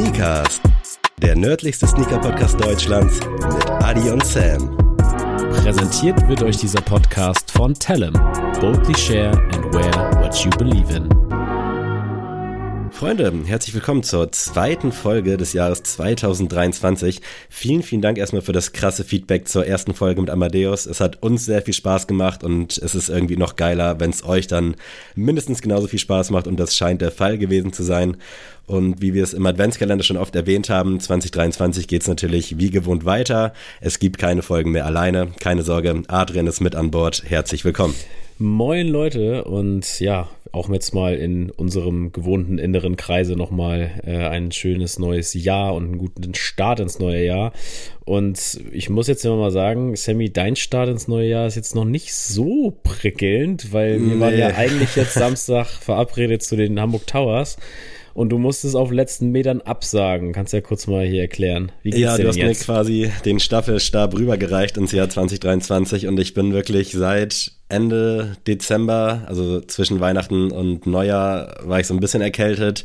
Sneakers, der nördlichste Sneaker-Podcast Deutschlands mit Adi und Sam. Präsentiert wird euch dieser Podcast von Tellem. Boldly share and wear what you believe in. Freunde, herzlich willkommen zur zweiten Folge des Jahres 2023. Vielen, vielen Dank erstmal für das krasse Feedback zur ersten Folge mit Amadeus. Es hat uns sehr viel Spaß gemacht und es ist irgendwie noch geiler, wenn es euch dann mindestens genauso viel Spaß macht und das scheint der Fall gewesen zu sein. Und wie wir es im Adventskalender schon oft erwähnt haben, 2023 geht es natürlich wie gewohnt weiter. Es gibt keine Folgen mehr alleine. Keine Sorge, Adrian ist mit an Bord. Herzlich willkommen. Moin Leute und ja, auch jetzt mal in unserem gewohnten inneren Kreise nochmal äh, ein schönes neues Jahr und einen guten Start ins neue Jahr. Und ich muss jetzt immer mal sagen, Sammy, dein Start ins neue Jahr ist jetzt noch nicht so prickelnd, weil wir nee. waren ja eigentlich jetzt Samstag verabredet zu den Hamburg Towers und du musstest auf letzten Metern absagen. Kannst du ja kurz mal hier erklären. Wie geht's ja, du hast jetzt? mir quasi den Staffelstab rübergereicht ins Jahr 2023 und ich bin wirklich seit Ende Dezember, also zwischen Weihnachten und Neujahr, war ich so ein bisschen erkältet.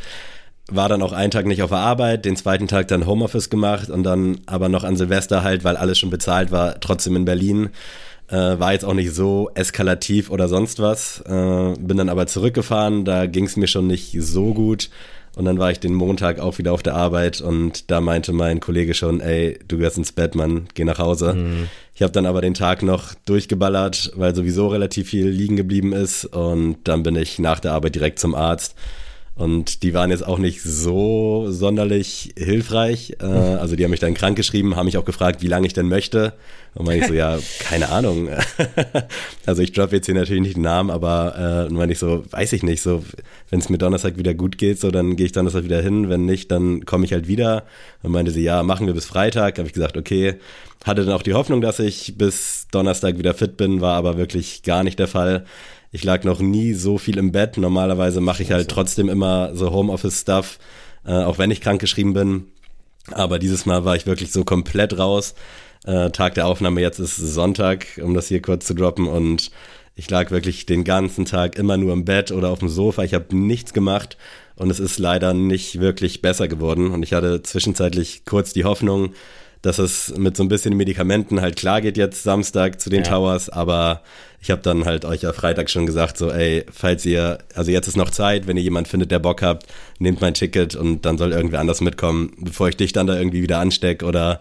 War dann auch einen Tag nicht auf der Arbeit, den zweiten Tag dann Homeoffice gemacht und dann aber noch an Silvester halt, weil alles schon bezahlt war, trotzdem in Berlin. Äh, war jetzt auch nicht so eskalativ oder sonst was. Äh, bin dann aber zurückgefahren, da ging es mir schon nicht so gut. Und dann war ich den Montag auch wieder auf der Arbeit und da meinte mein Kollege schon, ey, du gehst ins Bett, Mann, geh nach Hause. Mhm. Ich habe dann aber den Tag noch durchgeballert, weil sowieso relativ viel liegen geblieben ist. Und dann bin ich nach der Arbeit direkt zum Arzt und die waren jetzt auch nicht so sonderlich hilfreich. Äh, also die haben mich dann krank geschrieben, haben mich auch gefragt, wie lange ich denn möchte. Und meine ich so, ja, keine Ahnung. also ich droppe jetzt hier natürlich nicht den Namen, aber äh, meine ich so, weiß ich nicht. So, wenn es mir Donnerstag wieder gut geht, so dann gehe ich Donnerstag wieder hin. Wenn nicht, dann komme ich halt wieder. Und meinte sie, ja, machen wir bis Freitag. Habe ich gesagt, okay. Hatte dann auch die Hoffnung, dass ich bis Donnerstag wieder fit bin, war aber wirklich gar nicht der Fall. Ich lag noch nie so viel im Bett. Normalerweise mache ich halt trotzdem immer so Homeoffice-Stuff, äh, auch wenn ich krankgeschrieben bin. Aber dieses Mal war ich wirklich so komplett raus. Äh, Tag der Aufnahme jetzt ist Sonntag, um das hier kurz zu droppen. Und ich lag wirklich den ganzen Tag immer nur im Bett oder auf dem Sofa. Ich habe nichts gemacht und es ist leider nicht wirklich besser geworden. Und ich hatte zwischenzeitlich kurz die Hoffnung, dass es mit so ein bisschen Medikamenten halt klar geht jetzt Samstag zu den ja. Towers, aber ich habe dann halt euch ja Freitag schon gesagt, so ey, falls ihr, also jetzt ist noch Zeit, wenn ihr jemand findet, der Bock habt, nehmt mein Ticket und dann soll irgendwer anders mitkommen, bevor ich dich dann da irgendwie wieder ansteck oder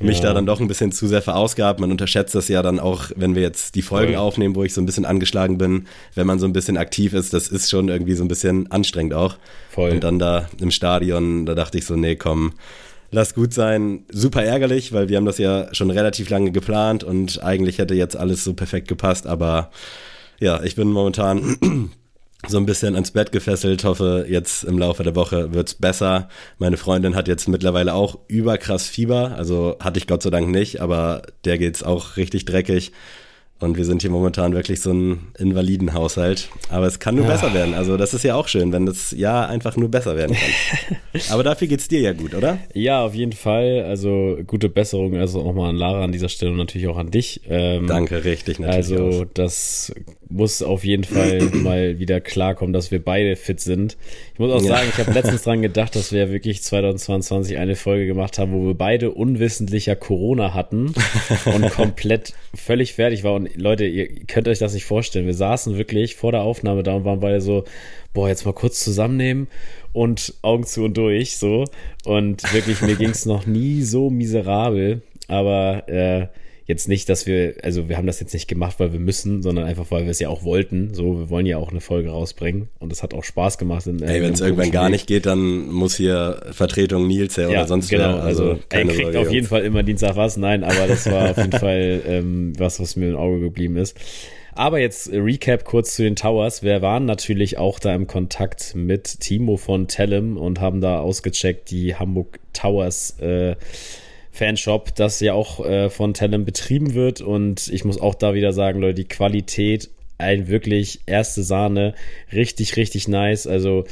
mich ja. da dann doch ein bisschen zu sehr verausgabt. Man unterschätzt das ja dann auch, wenn wir jetzt die Folgen Voll. aufnehmen, wo ich so ein bisschen angeschlagen bin, wenn man so ein bisschen aktiv ist, das ist schon irgendwie so ein bisschen anstrengend auch. Voll. Und dann da im Stadion, da dachte ich so, nee, komm, lass gut sein. Super ärgerlich, weil wir haben das ja schon relativ lange geplant und eigentlich hätte jetzt alles so perfekt gepasst, aber ja, ich bin momentan so ein bisschen ans Bett gefesselt, hoffe jetzt im Laufe der Woche wird's besser. Meine Freundin hat jetzt mittlerweile auch überkrass Fieber, also hatte ich Gott sei Dank nicht, aber der geht's auch richtig dreckig. Und wir sind hier momentan wirklich so ein Invalidenhaushalt. Aber es kann nur ja. besser werden. Also das ist ja auch schön, wenn das Jahr einfach nur besser werden kann. Aber dafür geht's dir ja gut, oder? Ja, auf jeden Fall. Also gute Besserung. Also auch mal an Lara an dieser Stelle und natürlich auch an dich. Ähm, Danke, richtig. Natürlich also auch. das muss auf jeden Fall mal wieder klarkommen, dass wir beide fit sind. Ich muss auch ja. sagen, ich habe letztens dran gedacht, dass wir wirklich 2022 eine Folge gemacht haben, wo wir beide unwissentlicher Corona hatten und komplett völlig fertig waren. Und Leute, ihr könnt euch das nicht vorstellen. Wir saßen wirklich vor der Aufnahme da und waren beide so, boah, jetzt mal kurz zusammennehmen und Augen zu und durch, so. Und wirklich, mir ging es noch nie so miserabel. Aber äh, jetzt nicht, dass wir, also wir haben das jetzt nicht gemacht, weil wir müssen, sondern einfach, weil wir es ja auch wollten. So, wir wollen ja auch eine Folge rausbringen und es hat auch Spaß gemacht. In, Ey, wenn es irgendwann gar nicht geht, dann muss hier Vertretung Nils her ja, oder sonst genau, wer. Also, also er kriegt Sorge, auf jeden Fall immer Dienstag was. Nein, aber das war auf jeden Fall ähm, was, was mir im Auge geblieben ist. Aber jetzt Recap kurz zu den Towers. Wir waren natürlich auch da im Kontakt mit Timo von Tellem und haben da ausgecheckt die Hamburg Towers äh, Fanshop, das ja auch äh, von Tellem betrieben wird. Und ich muss auch da wieder sagen, Leute, die Qualität, ein wirklich erste Sahne, richtig, richtig nice. Also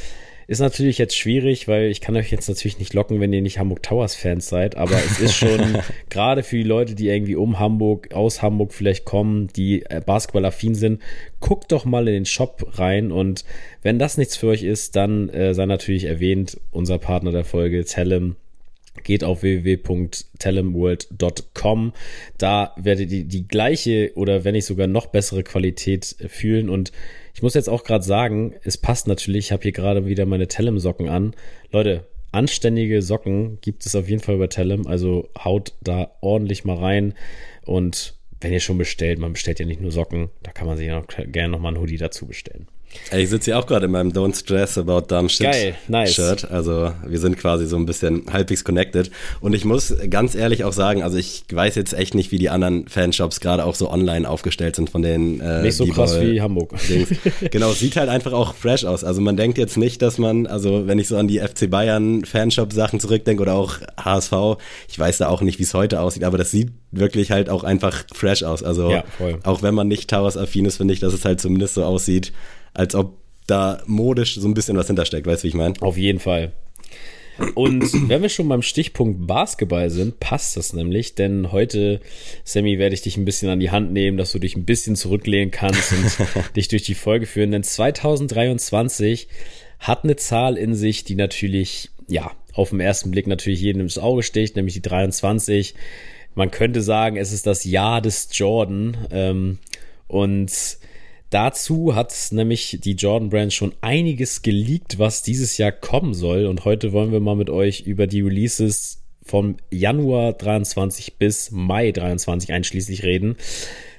ist natürlich jetzt schwierig, weil ich kann euch jetzt natürlich nicht locken, wenn ihr nicht Hamburg Towers Fans seid, aber es ist schon gerade für die Leute, die irgendwie um Hamburg, aus Hamburg vielleicht kommen, die äh, basketballaffin sind, guckt doch mal in den Shop rein und wenn das nichts für euch ist, dann äh, sei natürlich erwähnt, unser Partner der Folge, Tellem, geht auf www.telemworld.com. Da werdet ihr die gleiche oder wenn nicht sogar noch bessere Qualität fühlen und ich muss jetzt auch gerade sagen, es passt natürlich, ich habe hier gerade wieder meine Telem-Socken an. Leute, anständige Socken gibt es auf jeden Fall bei Telem, also haut da ordentlich mal rein und wenn ihr schon bestellt, man bestellt ja nicht nur Socken, da kann man sich ja noch gerne nochmal ein Hoodie dazu bestellen. Ich sitze hier auch gerade in meinem Don't Stress About Dumb Shit Geil, nice. Shirt. Also wir sind quasi so ein bisschen halbwegs connected. Und ich muss ganz ehrlich auch sagen, also ich weiß jetzt echt nicht, wie die anderen Fanshops gerade auch so online aufgestellt sind von den äh, Nicht so krass wie Hamburg. genau, sieht halt einfach auch fresh aus. Also man denkt jetzt nicht, dass man, also wenn ich so an die FC Bayern Fanshop Sachen zurückdenke oder auch HSV, ich weiß da auch nicht, wie es heute aussieht, aber das sieht wirklich halt auch einfach fresh aus. Also ja, auch wenn man nicht Towers affin ist, finde ich, dass es halt zumindest so aussieht, als ob da modisch so ein bisschen was hintersteckt. Weißt du, wie ich meine? Auf jeden Fall. Und wenn wir schon beim Stichpunkt Basketball sind, passt das nämlich, denn heute, Sammy, werde ich dich ein bisschen an die Hand nehmen, dass du dich ein bisschen zurücklehnen kannst und dich durch die Folge führen, denn 2023 hat eine Zahl in sich, die natürlich, ja, auf den ersten Blick natürlich jedem ins Auge sticht, nämlich die 23. Man könnte sagen, es ist das Jahr des Jordan ähm, und Dazu hat nämlich die Jordan Brand schon einiges geleakt, was dieses Jahr kommen soll. Und heute wollen wir mal mit euch über die Releases vom Januar 23 bis Mai 23 einschließlich reden.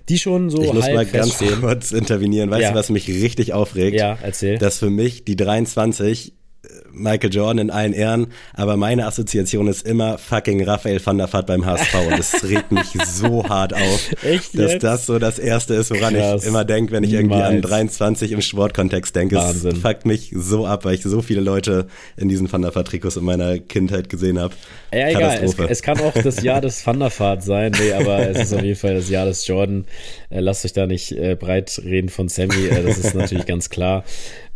Die schon so. Ich muss mal ganz kurz intervenieren. Weißt ja. du, was mich richtig aufregt? Ja, erzähl. Dass für mich die 23 Michael Jordan in allen Ehren, aber meine Assoziation ist immer fucking Raphael van der Vaart beim HSV und es regt mich so hart auf, Echt dass das so das Erste ist, woran Krass. ich immer denke, wenn ich irgendwie an 23 im Sportkontext denke. Wahnsinn. Es fuckt mich so ab, weil ich so viele Leute in diesen Van der Vaart Trikots in meiner Kindheit gesehen habe. Ja, egal, es, es, kann auch das Jahr des Van der Vaart sein, nee, aber es ist auf jeden Fall das Jahr des Jordan. Äh, lasst euch da nicht äh, breit reden von Sammy, äh, das ist natürlich ganz klar.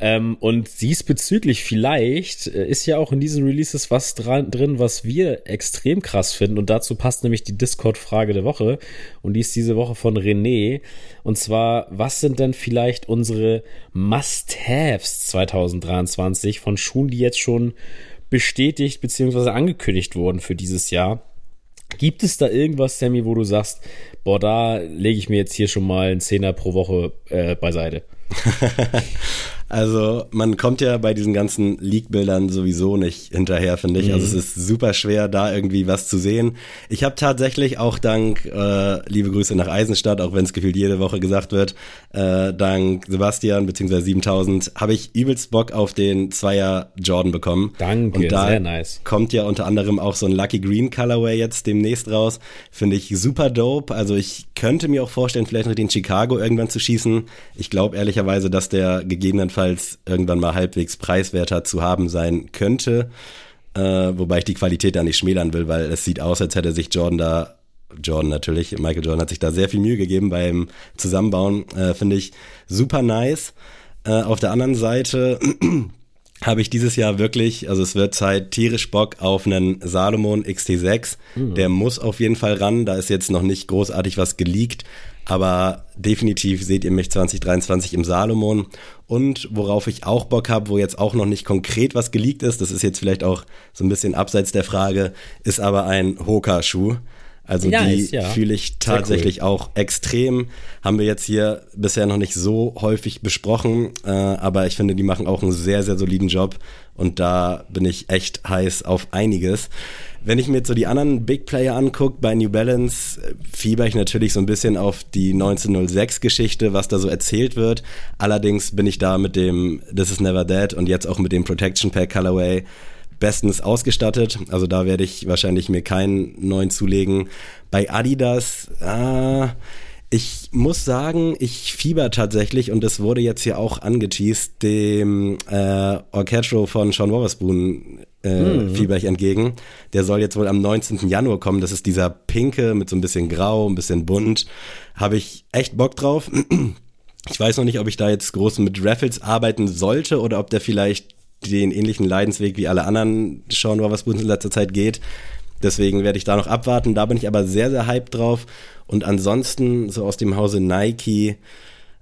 Ähm, und diesbezüglich vielleicht äh, ist ja auch in diesen Releases was dran, drin, was wir extrem krass finden. Und dazu passt nämlich die Discord-Frage der Woche. Und die ist diese Woche von René. Und zwar, was sind denn vielleicht unsere Must-Haves 2023 von Schuhen, die jetzt schon bestätigt bzw. angekündigt wurden für dieses Jahr? Gibt es da irgendwas, Sammy, wo du sagst, boah, da lege ich mir jetzt hier schon mal einen Zehner pro Woche äh, beiseite? Also man kommt ja bei diesen ganzen Leak-Bildern sowieso nicht hinterher, finde ich. Also mhm. Also es ist super schwer, da irgendwie was zu sehen. Ich habe tatsächlich auch dank, äh, liebe Grüße nach Eisenstadt, auch wenn es gefühlt jede Woche gesagt wird, äh, dank Sebastian bzw. 7000, habe ich übelst Bock auf den Zweier Jordan bekommen. Danke, Und da sehr nice. kommt ja unter anderem auch so ein Lucky Green Colorway jetzt demnächst raus. Finde ich super dope. Also ich könnte mir auch vorstellen, vielleicht noch den Chicago irgendwann zu schießen. Ich glaube ehrlicherweise, dass der gegebenenfalls gegebenenfalls irgendwann mal halbwegs preiswerter zu haben sein könnte. Äh, wobei ich die Qualität da nicht schmälern will, weil es sieht aus, als hätte sich Jordan da, Jordan natürlich, Michael Jordan hat sich da sehr viel Mühe gegeben beim Zusammenbauen. Äh, Finde ich super nice. Äh, auf der anderen Seite habe ich dieses Jahr wirklich, also es wird Zeit, tierisch Bock auf einen Salomon XT6. Mhm. Der muss auf jeden Fall ran. Da ist jetzt noch nicht großartig was geleakt, aber definitiv seht ihr mich 2023 im Salomon. Und worauf ich auch Bock habe, wo jetzt auch noch nicht konkret was geleakt ist, das ist jetzt vielleicht auch so ein bisschen abseits der Frage, ist aber ein Hoka-Schuh. Also nice, die ja. fühle ich tatsächlich cool. auch extrem. Haben wir jetzt hier bisher noch nicht so häufig besprochen, äh, aber ich finde, die machen auch einen sehr, sehr soliden Job und da bin ich echt heiß auf einiges. Wenn ich mir jetzt so die anderen Big Player angucke, bei New Balance fieber ich natürlich so ein bisschen auf die 1906-Geschichte, was da so erzählt wird. Allerdings bin ich da mit dem This is Never Dead und jetzt auch mit dem Protection Pack Colorway bestens ausgestattet. Also da werde ich wahrscheinlich mir keinen neuen zulegen. Bei Adidas, äh, ich muss sagen, ich fieber tatsächlich, und das wurde jetzt hier auch angeteased, dem äh, Orchestro von Sean Wotherspoon äh, mhm. fieber ich entgegen. Der soll jetzt wohl am 19. Januar kommen. Das ist dieser pinke mit so ein bisschen grau, ein bisschen bunt. Habe ich echt Bock drauf. Ich weiß noch nicht, ob ich da jetzt groß mit Raffles arbeiten sollte oder ob der vielleicht den ähnlichen Leidensweg wie alle anderen Sean Wotherspoon in letzter Zeit geht. Deswegen werde ich da noch abwarten. Da bin ich aber sehr, sehr hyped drauf. Und ansonsten, so aus dem Hause Nike,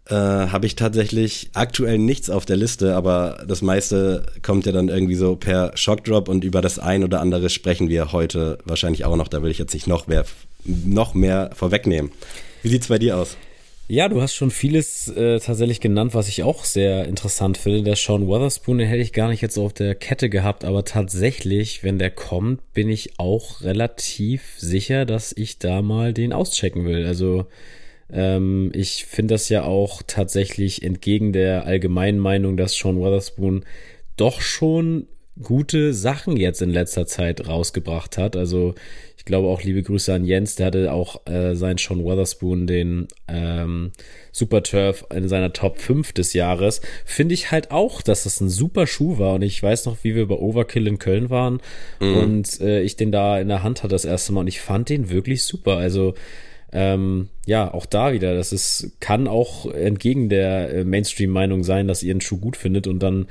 äh, habe ich tatsächlich aktuell nichts auf der Liste, aber das meiste kommt ja dann irgendwie so per Shockdrop und über das ein oder andere sprechen wir heute wahrscheinlich auch noch. Da will ich jetzt nicht noch mehr, noch mehr vorwegnehmen. Wie sieht's bei dir aus? Ja, du hast schon vieles äh, tatsächlich genannt, was ich auch sehr interessant finde. Der Sean Weatherspoon, den hätte ich gar nicht jetzt so auf der Kette gehabt, aber tatsächlich, wenn der kommt, bin ich auch relativ sicher, dass ich da mal den auschecken will. Also ähm, ich finde das ja auch tatsächlich entgegen der allgemeinen Meinung, dass Sean Weatherspoon doch schon gute Sachen jetzt in letzter Zeit rausgebracht hat. Also ich glaube auch liebe Grüße an Jens, der hatte auch äh, sein Sean Weatherspoon den ähm, Super Turf in seiner Top 5 des Jahres. Finde ich halt auch, dass das ein super Schuh war und ich weiß noch, wie wir bei Overkill in Köln waren mhm. und äh, ich den da in der Hand hatte das erste Mal und ich fand den wirklich super. Also ähm, ja, auch da wieder, das ist, kann auch entgegen der äh, Mainstream-Meinung sein, dass ihr einen Schuh gut findet und dann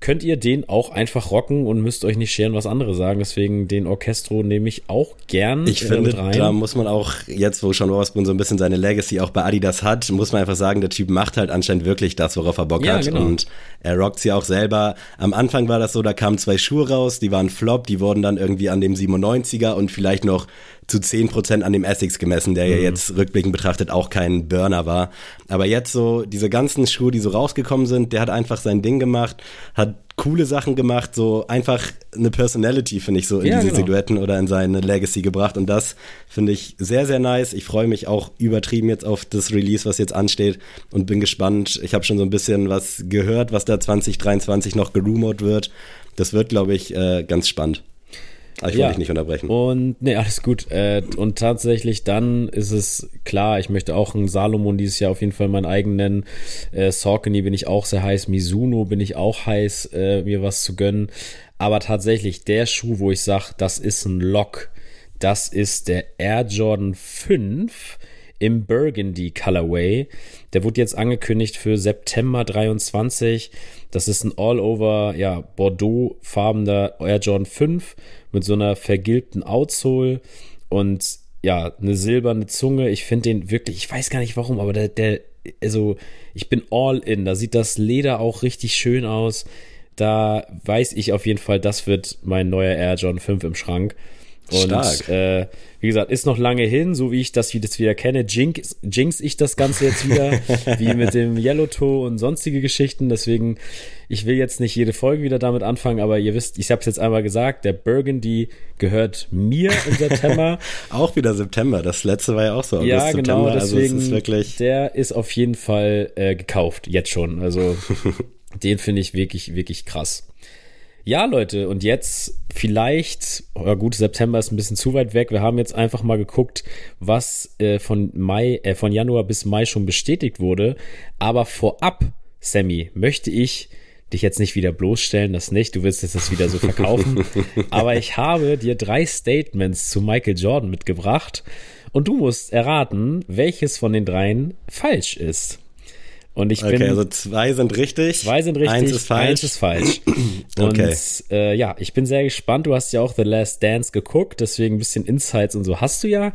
könnt ihr den auch einfach rocken und müsst euch nicht scheren, was andere sagen. Deswegen den Orchestro nehme ich auch gern. Ich äh, finde, rein. da muss man auch jetzt, wo Sean Osborne so ein bisschen seine Legacy auch bei Adidas hat, muss man einfach sagen, der Typ macht halt anscheinend wirklich das, worauf er Bock ja, hat. Genau. Und er rockt sie auch selber. Am Anfang war das so, da kamen zwei Schuhe raus, die waren Flop, die wurden dann irgendwie an dem 97er und vielleicht noch zu 10% an dem Essex gemessen, der mhm. ja jetzt rückblickend betrachtet auch kein Burner war. Aber jetzt so, diese ganzen Schuhe, die so rausgekommen sind, der hat einfach sein Ding gemacht, hat coole Sachen gemacht, so einfach eine Personality, finde ich, so in ja, diese genau. Silhouetten oder in seine Legacy gebracht. Und das finde ich sehr, sehr nice. Ich freue mich auch übertrieben jetzt auf das Release, was jetzt ansteht und bin gespannt. Ich habe schon so ein bisschen was gehört, was da 2023 noch gerumort wird. Das wird, glaube ich, äh, ganz spannend. Aber ich ja. wollte dich nicht unterbrechen. Und nee, alles gut. Äh, und tatsächlich dann ist es klar, ich möchte auch einen Salomon dieses Jahr auf jeden Fall meinen eigenen nennen. Äh, Saucony bin ich auch sehr heiß. Mizuno bin ich auch heiß, äh, mir was zu gönnen. Aber tatsächlich der Schuh, wo ich sage, das ist ein Lock, das ist der Air Jordan 5 im Burgundy Colorway. Der wurde jetzt angekündigt für September 23. Das ist ein All-Over, ja, Bordeaux-farbener Air Jordan 5 mit so einer vergilbten Outsole und ja, eine silberne Zunge. Ich finde den wirklich, ich weiß gar nicht warum, aber der, der, also ich bin all in. Da sieht das Leder auch richtig schön aus. Da weiß ich auf jeden Fall, das wird mein neuer Air John 5 im Schrank. Und. Äh, wie gesagt, ist noch lange hin, so wie ich das jetzt wieder kenne. Jinx, jinx ich das Ganze jetzt wieder, wie mit dem Yellow Toe und sonstige Geschichten. Deswegen, ich will jetzt nicht jede Folge wieder damit anfangen, aber ihr wisst, ich habe es jetzt einmal gesagt, der Burgundy gehört mir im September. auch wieder September. Das letzte war ja auch so. August, ja, genau. September. Deswegen, also ist wirklich der ist auf jeden Fall äh, gekauft, jetzt schon. Also den finde ich wirklich, wirklich krass. Ja, Leute, und jetzt vielleicht, ja gut, September ist ein bisschen zu weit weg. Wir haben jetzt einfach mal geguckt, was äh, von Mai, äh, von Januar bis Mai schon bestätigt wurde. Aber vorab, Sammy, möchte ich dich jetzt nicht wieder bloßstellen, das nicht, du willst jetzt das wieder so verkaufen. Aber ich habe dir drei Statements zu Michael Jordan mitgebracht und du musst erraten, welches von den dreien falsch ist. Und ich okay, bin. also zwei sind richtig. Zwei sind richtig. Eins ist falsch. Eins ist falsch. Und okay. äh, ja, ich bin sehr gespannt. Du hast ja auch The Last Dance geguckt, deswegen ein bisschen Insights und so hast du ja.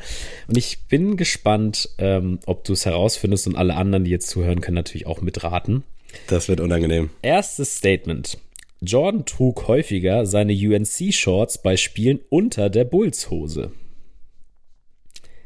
Und ich bin gespannt, ähm, ob du es herausfindest und alle anderen, die jetzt zuhören, können natürlich auch mitraten. Das wird unangenehm. Erstes Statement. Jordan trug häufiger seine UNC-Shorts bei Spielen unter der Bullshose.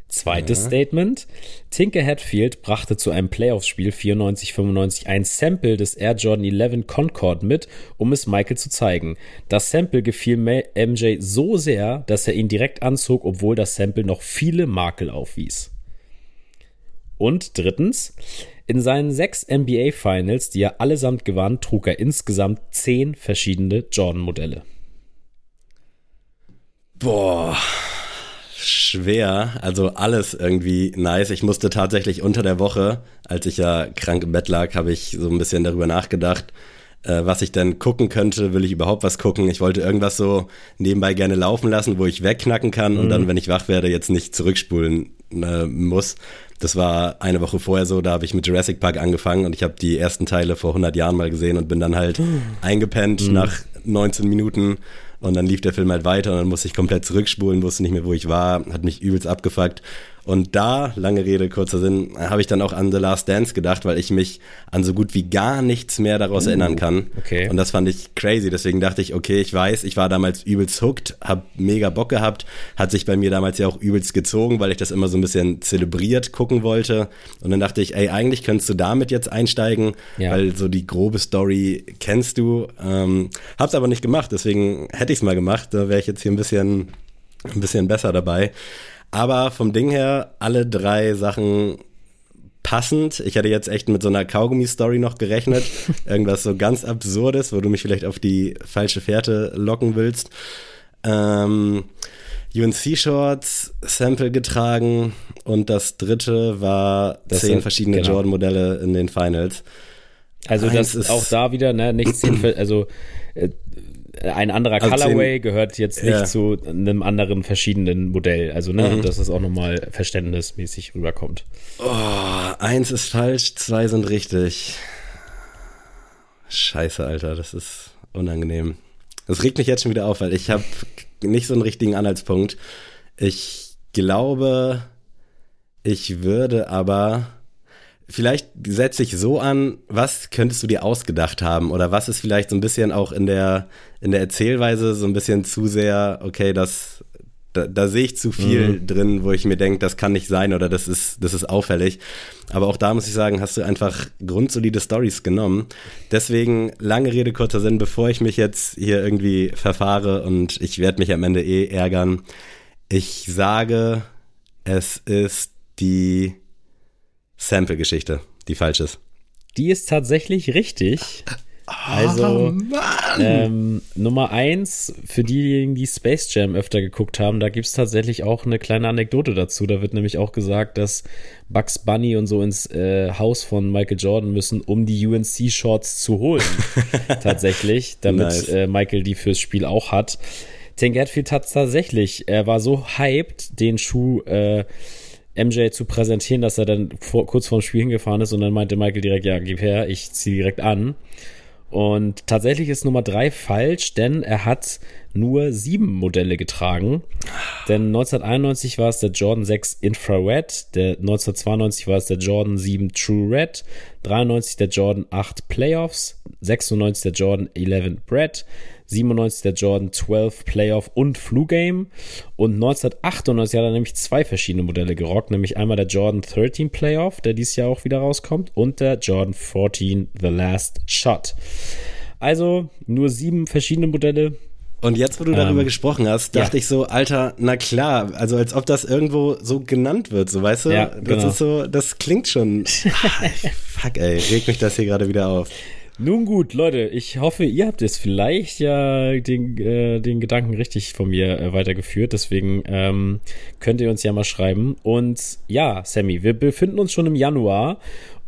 Zweites ja. Statement. Tinker Hatfield brachte zu einem Playoffs-Spiel 94-95 ein Sample des Air Jordan 11 Concorde mit, um es Michael zu zeigen. Das Sample gefiel MJ so sehr, dass er ihn direkt anzog, obwohl das Sample noch viele Makel aufwies. Und drittens, in seinen sechs NBA Finals, die er allesamt gewann, trug er insgesamt zehn verschiedene Jordan-Modelle. Boah schwer. Also alles irgendwie nice. Ich musste tatsächlich unter der Woche, als ich ja krank im Bett lag, habe ich so ein bisschen darüber nachgedacht, äh, was ich denn gucken könnte. Will ich überhaupt was gucken? Ich wollte irgendwas so nebenbei gerne laufen lassen, wo ich wegknacken kann mhm. und dann, wenn ich wach werde, jetzt nicht zurückspulen äh, muss. Das war eine Woche vorher so, da habe ich mit Jurassic Park angefangen und ich habe die ersten Teile vor 100 Jahren mal gesehen und bin dann halt mhm. eingepennt mhm. nach 19 Minuten und dann lief der Film halt weiter und dann musste ich komplett zurückspulen, wusste nicht mehr, wo ich war, hat mich übelst abgefuckt. Und da, lange Rede, kurzer Sinn, habe ich dann auch an The Last Dance gedacht, weil ich mich an so gut wie gar nichts mehr daraus uh, erinnern kann. Okay. Und das fand ich crazy. Deswegen dachte ich, okay, ich weiß, ich war damals übelst hooked, hab mega Bock gehabt, hat sich bei mir damals ja auch übelst gezogen, weil ich das immer so ein bisschen zelebriert gucken wollte. Und dann dachte ich, ey, eigentlich könntest du damit jetzt einsteigen, ja. weil so die grobe Story kennst du. Ähm, hab's aber nicht gemacht, deswegen hätte ich's mal gemacht. Da wäre ich jetzt hier ein bisschen, ein bisschen besser dabei. Aber vom Ding her, alle drei Sachen passend. Ich hatte jetzt echt mit so einer Kaugummi-Story noch gerechnet. Irgendwas so ganz Absurdes, wo du mich vielleicht auf die falsche Fährte locken willst. Ähm, UNC-Shorts, Sample getragen und das dritte war das zehn sind, verschiedene genau. Jordan-Modelle in den Finals. Also Eins das ist auch da wieder, ne, nicht zehn, also äh, ein anderer also Colorway zehn, gehört jetzt nicht ja. zu einem anderen verschiedenen Modell. Also, ne, mhm. dass es auch nochmal verständnismäßig rüberkommt. Oh, eins ist falsch, zwei sind richtig. Scheiße, Alter, das ist unangenehm. Das regt mich jetzt schon wieder auf, weil ich habe nicht so einen richtigen Anhaltspunkt. Ich glaube, ich würde aber vielleicht setze ich so an, was könntest du dir ausgedacht haben oder was ist vielleicht so ein bisschen auch in der in der Erzählweise so ein bisschen zu sehr, okay, das da, da sehe ich zu viel mhm. drin, wo ich mir denke, das kann nicht sein oder das ist das ist auffällig. Aber auch da muss ich sagen, hast du einfach grundsolide Stories genommen. Deswegen lange Rede kurzer Sinn, bevor ich mich jetzt hier irgendwie verfahre und ich werde mich am Ende eh ärgern. Ich sage, es ist die Sample-Geschichte, die falsch ist. Die ist tatsächlich richtig. Also oh, ähm, Nummer eins, für diejenigen, die Space Jam öfter geguckt haben, da gibt es tatsächlich auch eine kleine Anekdote dazu. Da wird nämlich auch gesagt, dass Bugs Bunny und so ins äh, Haus von Michael Jordan müssen, um die UNC-Shorts zu holen. tatsächlich, damit nice. äh, Michael die fürs Spiel auch hat. Tank Hatfield hat tatsächlich, er war so hyped, den Schuh äh, MJ zu präsentieren, dass er dann vor, kurz vorm Spiel hingefahren ist und dann meinte Michael direkt, ja, gib her, ich ziehe direkt an. Und tatsächlich ist Nummer drei falsch, denn er hat nur sieben Modelle getragen. Denn 1991 war es der Jordan 6 Infrared, der 1992 war es der Jordan 7 True Red, 93 der Jordan 8 Playoffs, 96 der Jordan 11 Bread, 97 der Jordan 12 Playoff und Flu Game. Und 1998 hat er nämlich zwei verschiedene Modelle gerockt, nämlich einmal der Jordan 13 Playoff, der dieses Jahr auch wieder rauskommt, und der Jordan 14 The Last Shot. Also nur sieben verschiedene Modelle. Und jetzt, wo du darüber ähm, gesprochen hast, dachte ja. ich so, Alter, na klar, also als ob das irgendwo so genannt wird, so weißt du? Ja, das genau. ist so, das klingt schon. fuck, ey, regt mich das hier gerade wieder auf. Nun gut, Leute, ich hoffe, ihr habt es vielleicht ja den, äh, den Gedanken richtig von mir äh, weitergeführt. Deswegen ähm, könnt ihr uns ja mal schreiben. Und ja, Sammy, wir befinden uns schon im Januar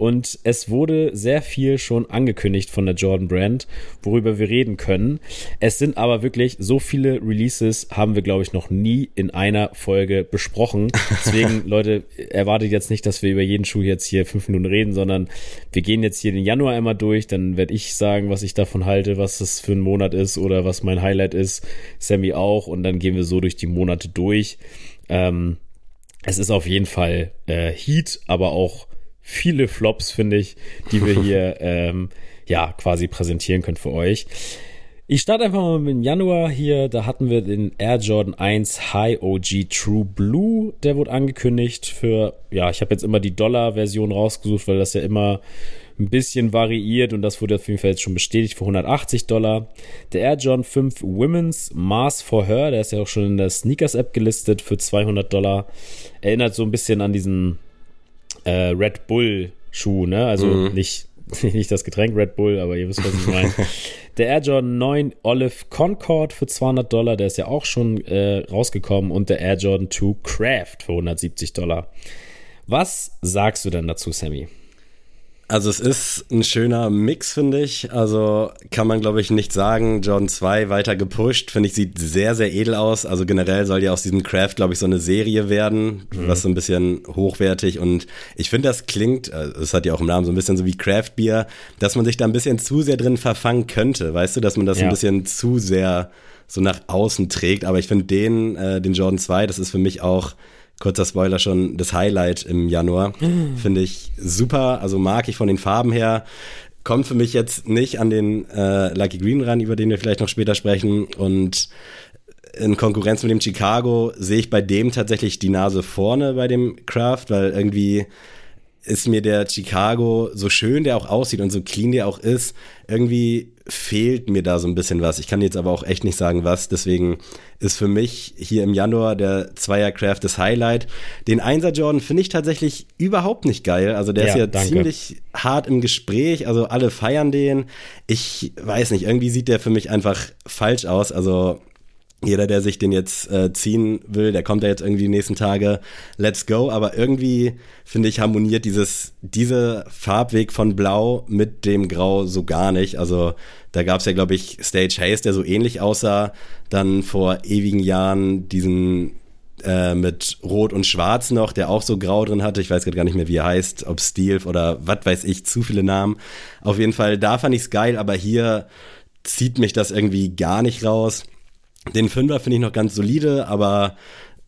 und es wurde sehr viel schon angekündigt von der Jordan Brand, worüber wir reden können. Es sind aber wirklich so viele Releases, haben wir, glaube ich, noch nie in einer Folge besprochen. Deswegen, Leute, erwartet jetzt nicht, dass wir über jeden Schuh jetzt hier fünf Minuten reden, sondern wir gehen jetzt hier den Januar einmal durch. Dann werde ich sagen, was ich davon halte, was das für ein Monat ist oder was mein Highlight ist. Sammy auch. Und dann gehen wir so durch die Monate durch. Ähm, es ist auf jeden Fall äh, Heat, aber auch viele Flops, finde ich, die wir hier ähm, ja quasi präsentieren können für euch. Ich starte einfach mal mit dem Januar hier. Da hatten wir den Air Jordan 1 High OG True Blue. Der wurde angekündigt für, ja, ich habe jetzt immer die Dollar-Version rausgesucht, weil das ja immer ein bisschen variiert und das wurde auf jeden Fall jetzt schon bestätigt für 180 Dollar. Der Air Jordan 5 Women's Mars for Her, der ist ja auch schon in der Sneakers App gelistet für 200 Dollar. Erinnert so ein bisschen an diesen äh, Red Bull Schuh, ne? Also mhm. nicht, nicht das Getränk Red Bull, aber ihr wisst, was ich meine. der Air Jordan 9 Olive Concord für 200 Dollar, der ist ja auch schon äh, rausgekommen und der Air Jordan 2 Craft für 170 Dollar. Was sagst du denn dazu, Sammy? Also es ist ein schöner Mix, finde ich. Also kann man, glaube ich, nicht sagen. Jordan 2 weiter gepusht, finde ich, sieht sehr, sehr edel aus. Also generell soll ja aus diesem Craft, glaube ich, so eine Serie werden, mhm. was so ein bisschen hochwertig und ich finde, das klingt, äh, es hat ja auch im Namen so ein bisschen so wie Craft Beer, dass man sich da ein bisschen zu sehr drin verfangen könnte, weißt du, dass man das ja. ein bisschen zu sehr so nach außen trägt. Aber ich finde den, äh, den Jordan 2, das ist für mich auch kurzer Spoiler schon, das Highlight im Januar. Mhm. Finde ich super, also mag ich von den Farben her. Kommt für mich jetzt nicht an den äh, Lucky Green ran, über den wir vielleicht noch später sprechen. Und in Konkurrenz mit dem Chicago sehe ich bei dem tatsächlich die Nase vorne bei dem Craft, weil irgendwie ist mir der Chicago, so schön der auch aussieht und so clean der auch ist, irgendwie fehlt mir da so ein bisschen was. Ich kann jetzt aber auch echt nicht sagen, was. Deswegen ist für mich hier im Januar der Zweiercraft das Highlight. Den Einser Jordan finde ich tatsächlich überhaupt nicht geil. Also der ja, ist ja danke. ziemlich hart im Gespräch. Also alle feiern den. Ich weiß nicht, irgendwie sieht der für mich einfach falsch aus. Also jeder, der sich den jetzt äh, ziehen will, der kommt ja jetzt irgendwie die nächsten Tage. Let's go. Aber irgendwie finde ich harmoniert dieses diese Farbweg von Blau mit dem Grau so gar nicht. Also da gab es ja, glaube ich, Stage Haze, der so ähnlich aussah. Dann vor ewigen Jahren diesen äh, mit Rot und Schwarz noch, der auch so grau drin hatte. Ich weiß gerade gar nicht mehr, wie er heißt, ob Steel oder was weiß ich, zu viele Namen. Auf jeden Fall, da fand ich es geil, aber hier zieht mich das irgendwie gar nicht raus. Den Fünfer finde ich noch ganz solide, aber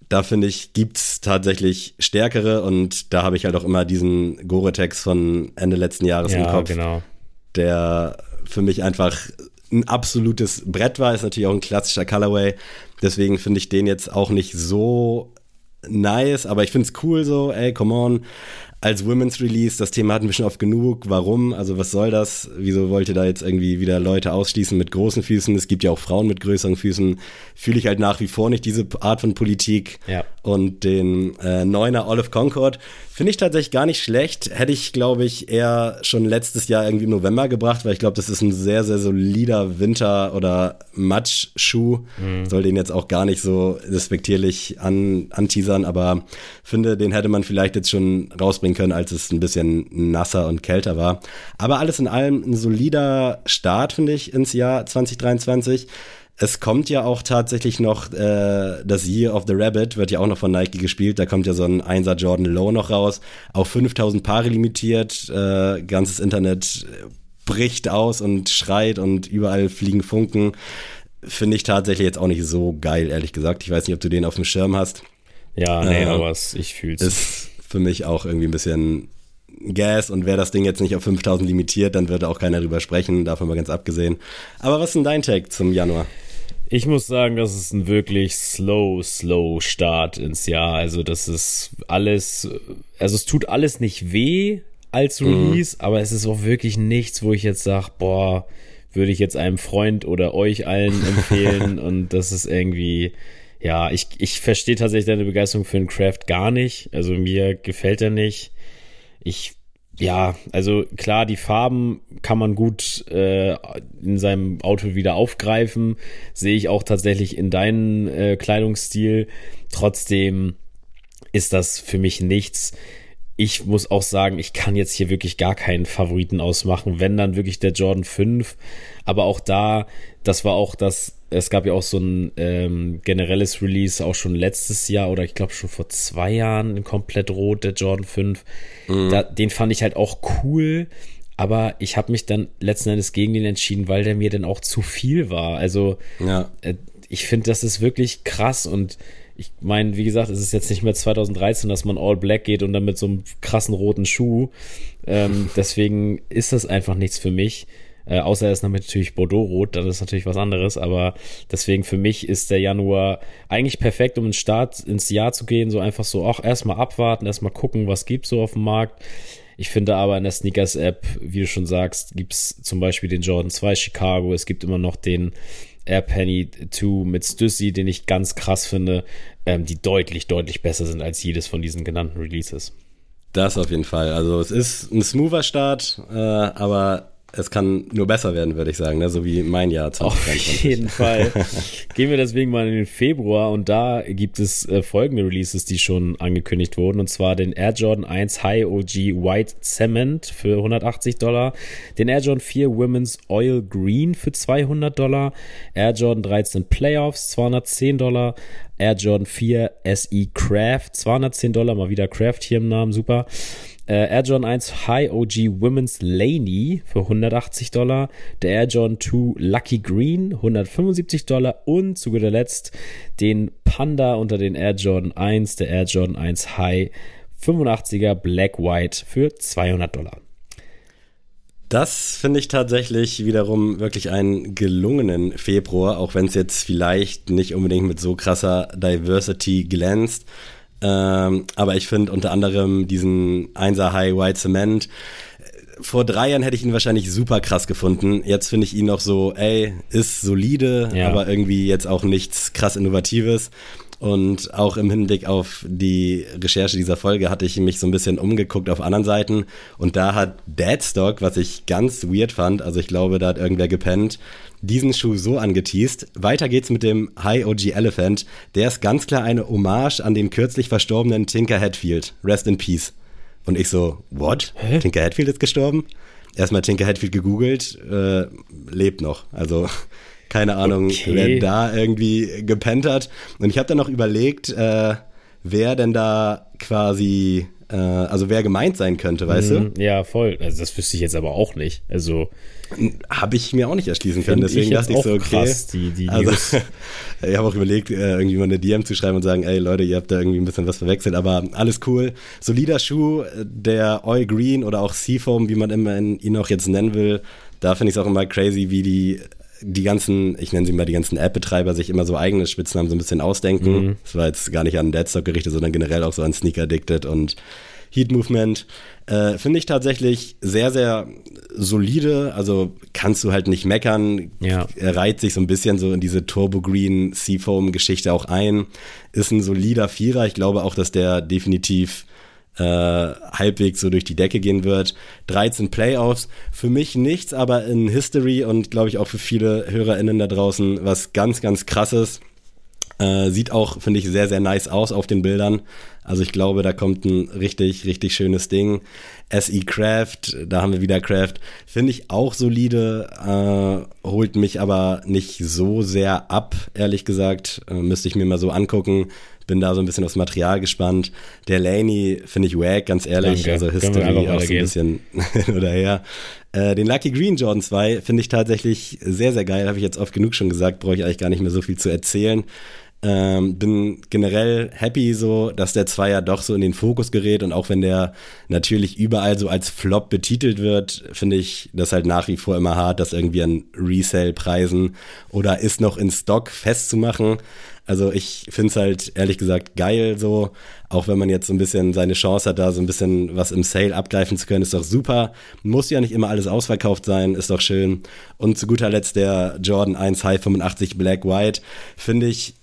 da finde ich, gibt's tatsächlich stärkere und da habe ich halt auch immer diesen Gore-Tex von Ende letzten Jahres ja, im Kopf. Genau. Der für mich einfach ein absolutes Brett war, ist natürlich auch ein klassischer Colorway. Deswegen finde ich den jetzt auch nicht so nice, aber ich finde es cool so, ey, come on als Women's Release, das Thema hatten wir schon oft genug. Warum? Also was soll das? Wieso wollt ihr da jetzt irgendwie wieder Leute ausschließen mit großen Füßen? Es gibt ja auch Frauen mit größeren Füßen. Fühle ich halt nach wie vor nicht diese Art von Politik. Ja. Und den äh, Neuner Olive Concord finde ich tatsächlich gar nicht schlecht. Hätte ich, glaube ich, eher schon letztes Jahr irgendwie im November gebracht, weil ich glaube, das ist ein sehr, sehr solider Winter- oder Matsch-Schuh. Mhm. Soll den jetzt auch gar nicht so respektierlich an, anteasern, aber finde, den hätte man vielleicht jetzt schon rausbringen spielen können, als es ein bisschen nasser und kälter war. Aber alles in allem ein solider Start, finde ich, ins Jahr 2023. Es kommt ja auch tatsächlich noch äh, das Year of the Rabbit, wird ja auch noch von Nike gespielt. Da kommt ja so ein 1er Jordan Low noch raus. Auf 5000 Paare limitiert. Äh, ganzes Internet bricht aus und schreit und überall fliegen Funken. Finde ich tatsächlich jetzt auch nicht so geil, ehrlich gesagt. Ich weiß nicht, ob du den auf dem Schirm hast. Ja, nee, äh, aber ich fühl's. Ist für mich auch irgendwie ein bisschen Gas und wäre das Ding jetzt nicht auf 5000 limitiert, dann würde auch keiner drüber sprechen, davon mal ganz abgesehen. Aber was ist denn dein Take zum Januar? Ich muss sagen, das ist ein wirklich slow, slow Start ins Jahr. Also das ist alles, also es tut alles nicht weh als mhm. Release, mhm. aber es ist auch wirklich nichts, wo ich jetzt sage, boah, würde ich jetzt einem Freund oder euch allen empfehlen und das ist irgendwie, ja, ich, ich verstehe tatsächlich deine Begeisterung für den Craft gar nicht. Also mir gefällt er nicht. Ich, ja, also klar, die Farben kann man gut äh, in seinem Auto wieder aufgreifen. Sehe ich auch tatsächlich in deinem äh, Kleidungsstil. Trotzdem ist das für mich nichts. Ich muss auch sagen, ich kann jetzt hier wirklich gar keinen Favoriten ausmachen, wenn dann wirklich der Jordan 5. Aber auch da, das war auch das es gab ja auch so ein ähm, generelles Release auch schon letztes Jahr oder ich glaube schon vor zwei Jahren in komplett rot, der Jordan 5. Mhm. Da, den fand ich halt auch cool, aber ich habe mich dann letzten Endes gegen den entschieden, weil der mir dann auch zu viel war. Also ja. äh, ich finde, das ist wirklich krass und ich meine, wie gesagt, es ist jetzt nicht mehr 2013, dass man all black geht und dann mit so einem krassen roten Schuh. Ähm, deswegen ist das einfach nichts für mich. Äh, außer er ist natürlich Bordeaux-Rot, das ist natürlich was anderes, aber deswegen für mich ist der Januar eigentlich perfekt, um ins Start, ins Jahr zu gehen, so einfach so auch erstmal abwarten, erstmal gucken, was gibt's so auf dem Markt. Ich finde aber in der Sneakers-App, wie du schon sagst, gibt's zum Beispiel den Jordan 2 Chicago, es gibt immer noch den Air Penny 2 mit Stussy, den ich ganz krass finde, ähm, die deutlich, deutlich besser sind als jedes von diesen genannten Releases. Das auf jeden Fall. Also es ist ein smoother Start, äh, aber es kann nur besser werden, würde ich sagen, ne? so wie mein Jahr 2023. Auf jeden Fall. Gehen wir deswegen mal in den Februar und da gibt es äh, folgende Releases, die schon angekündigt wurden und zwar den Air Jordan 1 High OG White Cement für 180 Dollar, den Air Jordan 4 Women's Oil Green für 200 Dollar, Air Jordan 13 Playoffs 210 Dollar, Air Jordan 4 SE Craft 210 Dollar, mal wieder Craft hier im Namen, super. Äh, Air Jordan 1 High OG Women's Laney für 180 Dollar, der Air Jordan 2 Lucky Green 175 Dollar und zu guter Letzt den Panda unter den Air Jordan 1, der Air Jordan 1 High 85er Black White für 200 Dollar. Das finde ich tatsächlich wiederum wirklich einen gelungenen Februar, auch wenn es jetzt vielleicht nicht unbedingt mit so krasser Diversity glänzt. Ähm, aber ich finde unter anderem diesen 1er High White Cement. Vor drei Jahren hätte ich ihn wahrscheinlich super krass gefunden. Jetzt finde ich ihn noch so, ey, ist solide, ja. aber irgendwie jetzt auch nichts krass Innovatives. Und auch im Hinblick auf die Recherche dieser Folge hatte ich mich so ein bisschen umgeguckt auf anderen Seiten. Und da hat Deadstock, was ich ganz weird fand, also ich glaube, da hat irgendwer gepennt, diesen Schuh so angeteased. Weiter geht's mit dem High OG Elephant. Der ist ganz klar eine Hommage an den kürzlich verstorbenen Tinker Hatfield. Rest in Peace. Und ich so, what? Hä? Tinker Hatfield ist gestorben? Erstmal Tinker Hatfield gegoogelt, äh, lebt noch. Also keine Ahnung, okay. wer da irgendwie gepennt hat. Und ich habe dann noch überlegt, äh, wer denn da quasi, äh, also wer gemeint sein könnte, weißt mm, du? Ja, voll. Also das wüsste ich jetzt aber auch nicht. Also habe ich mir auch nicht erschließen können. Deswegen ich dachte ich so, okay. Krass, die, die also, ich habe auch überlegt, äh, irgendwie mal eine DM zu schreiben und sagen, ey Leute, ihr habt da irgendwie ein bisschen was verwechselt, aber alles cool. Solider Schuh, der Oil Green oder auch Seafoam, wie man immer ihn auch jetzt nennen will. Da finde ich es auch immer crazy, wie die die ganzen, ich nenne sie mal die ganzen App-Betreiber, sich immer so eigene Spitznamen so ein bisschen ausdenken. Mhm. Das war jetzt gar nicht an Deadstock gerichtet, sondern generell auch so an Sneaker Addicted und Heat Movement. Äh, Finde ich tatsächlich sehr, sehr solide. Also kannst du halt nicht meckern. Ja. Er reiht sich so ein bisschen so in diese Turbo Green Seafoam-Geschichte auch ein. Ist ein solider Vierer. Ich glaube auch, dass der definitiv äh, halbwegs so durch die Decke gehen wird. 13 Playoffs, für mich nichts, aber in History und glaube ich auch für viele HörerInnen da draußen was ganz, ganz krasses. Äh, sieht auch, finde ich, sehr, sehr nice aus auf den Bildern. Also ich glaube, da kommt ein richtig, richtig schönes Ding. SE Craft, da haben wir wieder Craft, finde ich auch solide, äh, holt mich aber nicht so sehr ab, ehrlich gesagt. Äh, müsste ich mir mal so angucken. Bin da so ein bisschen aufs Material gespannt. Der Laney finde ich wack, ganz ehrlich. Danke. Also History auch so ein bisschen hin oder her. Äh, den Lucky Green Jordan 2 finde ich tatsächlich sehr, sehr geil. Habe ich jetzt oft genug schon gesagt, brauche ich eigentlich gar nicht mehr so viel zu erzählen. Ähm, bin generell happy so, dass der Zweier doch so in den Fokus gerät und auch wenn der natürlich überall so als Flop betitelt wird, finde ich das halt nach wie vor immer hart, das irgendwie an Resale-Preisen oder ist noch in Stock festzumachen. Also ich finde es halt ehrlich gesagt geil so, auch wenn man jetzt so ein bisschen seine Chance hat, da so ein bisschen was im Sale abgreifen zu können, ist doch super. Muss ja nicht immer alles ausverkauft sein, ist doch schön. Und zu guter Letzt der Jordan 1 High 85 Black White, finde ich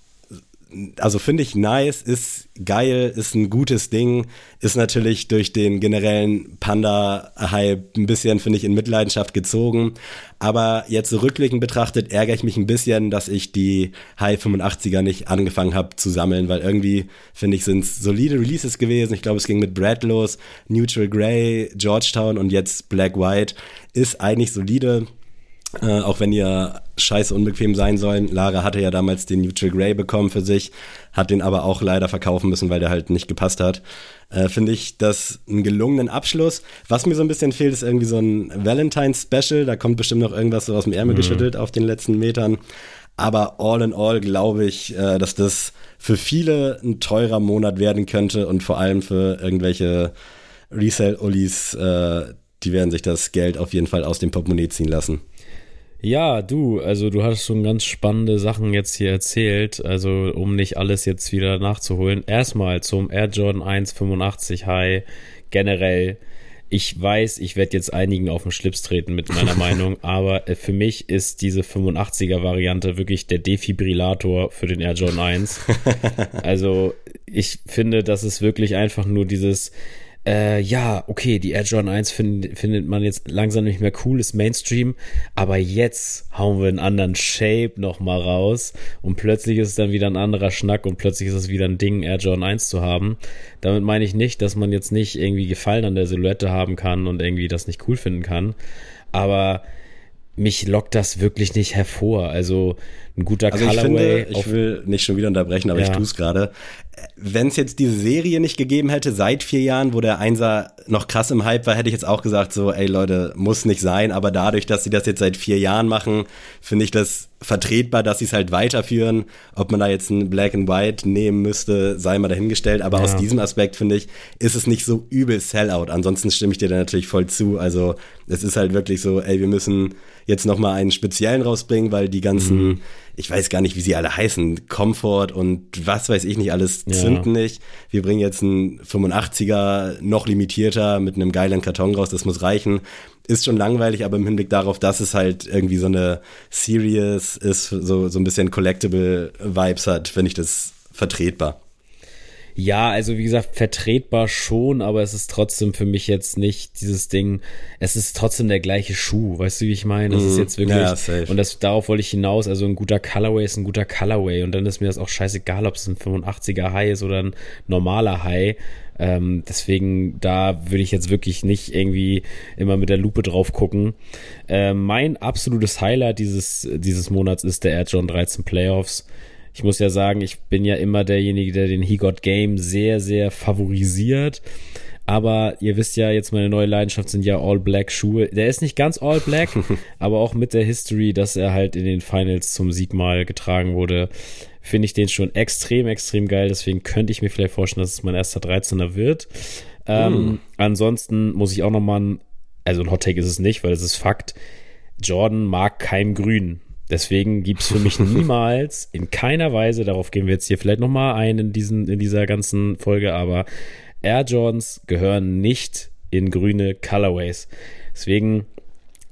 also finde ich nice, ist geil, ist ein gutes Ding, ist natürlich durch den generellen Panda-Hype ein bisschen, finde ich, in Mitleidenschaft gezogen. Aber jetzt so rückblickend betrachtet ärgere ich mich ein bisschen, dass ich die High 85er nicht angefangen habe zu sammeln, weil irgendwie, finde ich, sind es solide Releases gewesen. Ich glaube, es ging mit Brad los, Neutral Grey, Georgetown und jetzt Black White. Ist eigentlich solide äh, auch wenn ihr scheiße unbequem sein sollen. Lara hatte ja damals den Neutral Grey bekommen für sich, hat den aber auch leider verkaufen müssen, weil der halt nicht gepasst hat. Äh, Finde ich das einen gelungenen Abschluss. Was mir so ein bisschen fehlt, ist irgendwie so ein Valentine-Special. Da kommt bestimmt noch irgendwas so aus dem Ärmel mhm. geschüttelt auf den letzten Metern. Aber all in all glaube ich, äh, dass das für viele ein teurer Monat werden könnte und vor allem für irgendwelche Resale-Ullis, äh, die werden sich das Geld auf jeden Fall aus dem Portemonnaie ziehen lassen. Ja, du, also du hast schon ganz spannende Sachen jetzt hier erzählt, also um nicht alles jetzt wieder nachzuholen. Erstmal zum Air Jordan 1 85 High generell. Ich weiß, ich werde jetzt einigen auf den Schlips treten mit meiner Meinung, aber äh, für mich ist diese 85er Variante wirklich der Defibrillator für den Air Jordan 1. Also ich finde, das ist wirklich einfach nur dieses äh, ja, okay, die Air Jordan 1 find, findet man jetzt langsam nicht mehr cool, ist Mainstream, aber jetzt hauen wir einen anderen Shape nochmal raus und plötzlich ist es dann wieder ein anderer Schnack und plötzlich ist es wieder ein Ding, Air Jordan 1 zu haben. Damit meine ich nicht, dass man jetzt nicht irgendwie Gefallen an der Silhouette haben kann und irgendwie das nicht cool finden kann, aber mich lockt das wirklich nicht hervor. Also ein guter also Colorway. Ich, finde, ich will nicht schon wieder unterbrechen, aber ja. ich tue es gerade. Wenn es jetzt diese Serie nicht gegeben hätte, seit vier Jahren, wo der Einser noch krass im Hype war, hätte ich jetzt auch gesagt, so, ey Leute, muss nicht sein. Aber dadurch, dass sie das jetzt seit vier Jahren machen, finde ich das vertretbar, dass sie es halt weiterführen. Ob man da jetzt ein Black and White nehmen müsste, sei mal dahingestellt. Aber ja. aus diesem Aspekt, finde ich, ist es nicht so übel Sellout. Ansonsten stimme ich dir da natürlich voll zu. Also es ist halt wirklich so, ey, wir müssen jetzt noch mal einen speziellen rausbringen, weil die ganzen mhm ich weiß gar nicht, wie sie alle heißen, Comfort und was weiß ich nicht alles zünden ja. nicht. Wir bringen jetzt einen 85er noch limitierter mit einem geilen Karton raus, das muss reichen. Ist schon langweilig, aber im Hinblick darauf, dass es halt irgendwie so eine Series ist, so, so ein bisschen Collectible Vibes hat, finde ich das vertretbar. Ja, also wie gesagt, vertretbar schon, aber es ist trotzdem für mich jetzt nicht dieses Ding, es ist trotzdem der gleiche Schuh, weißt du, wie ich meine? Das mm, ist mhm. jetzt wirklich, ja, und das, darauf wollte ich hinaus, also ein guter Colorway ist ein guter Colorway und dann ist mir das auch scheißegal, ob es ein 85er High ist oder ein normaler High. Ähm, deswegen, da würde ich jetzt wirklich nicht irgendwie immer mit der Lupe drauf gucken. Äh, mein absolutes Highlight dieses, dieses Monats ist der Air John 13 Playoffs ich muss ja sagen, ich bin ja immer derjenige, der den He Got Game sehr, sehr favorisiert. Aber ihr wisst ja, jetzt meine neue Leidenschaft sind ja All Black Schuhe. Der ist nicht ganz All Black, aber auch mit der History, dass er halt in den Finals zum Sieg mal getragen wurde, finde ich den schon extrem, extrem geil. Deswegen könnte ich mir vielleicht vorstellen, dass es mein erster 13er wird. Ähm, mm. Ansonsten muss ich auch nochmal, also ein Hot Take ist es nicht, weil es ist Fakt. Jordan mag kein Grün. Deswegen gibt es für mich niemals in keiner Weise, darauf gehen wir jetzt hier vielleicht nochmal ein in, diesen, in dieser ganzen Folge, aber Air Jordans gehören nicht in grüne Colorways. Deswegen,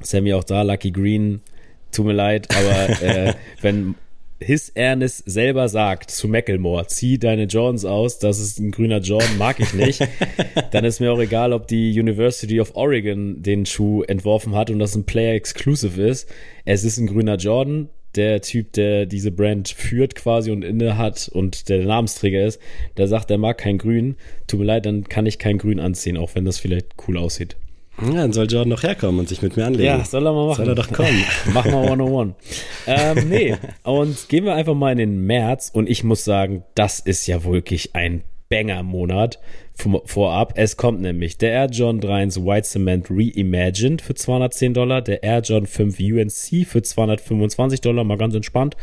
Sammy auch da, Lucky Green, tut mir leid, aber äh, wenn His Ernest selber sagt zu Macklemore, zieh deine Jordans aus, das ist ein grüner Jordan, mag ich nicht, dann ist mir auch egal, ob die University of Oregon den Schuh entworfen hat und das ein Player Exclusive ist. Es ist ein grüner Jordan. Der Typ, der diese Brand führt quasi und inne hat und der Namensträger ist, der sagt, er mag kein Grün. Tut mir leid, dann kann ich kein Grün anziehen, auch wenn das vielleicht cool aussieht. Ja, dann soll Jordan noch herkommen und sich mit mir anlegen. Ja, soll er mal machen. Soll er doch kommen. Mach mal 101. ähm, nee, und gehen wir einfach mal in den März und ich muss sagen, das ist ja wirklich ein Banger-Monat vorab. Es kommt nämlich der Air John 3 White Cement Reimagined für 210 Dollar, der Air John 5 UNC für 225 Dollar, mal ganz entspannt.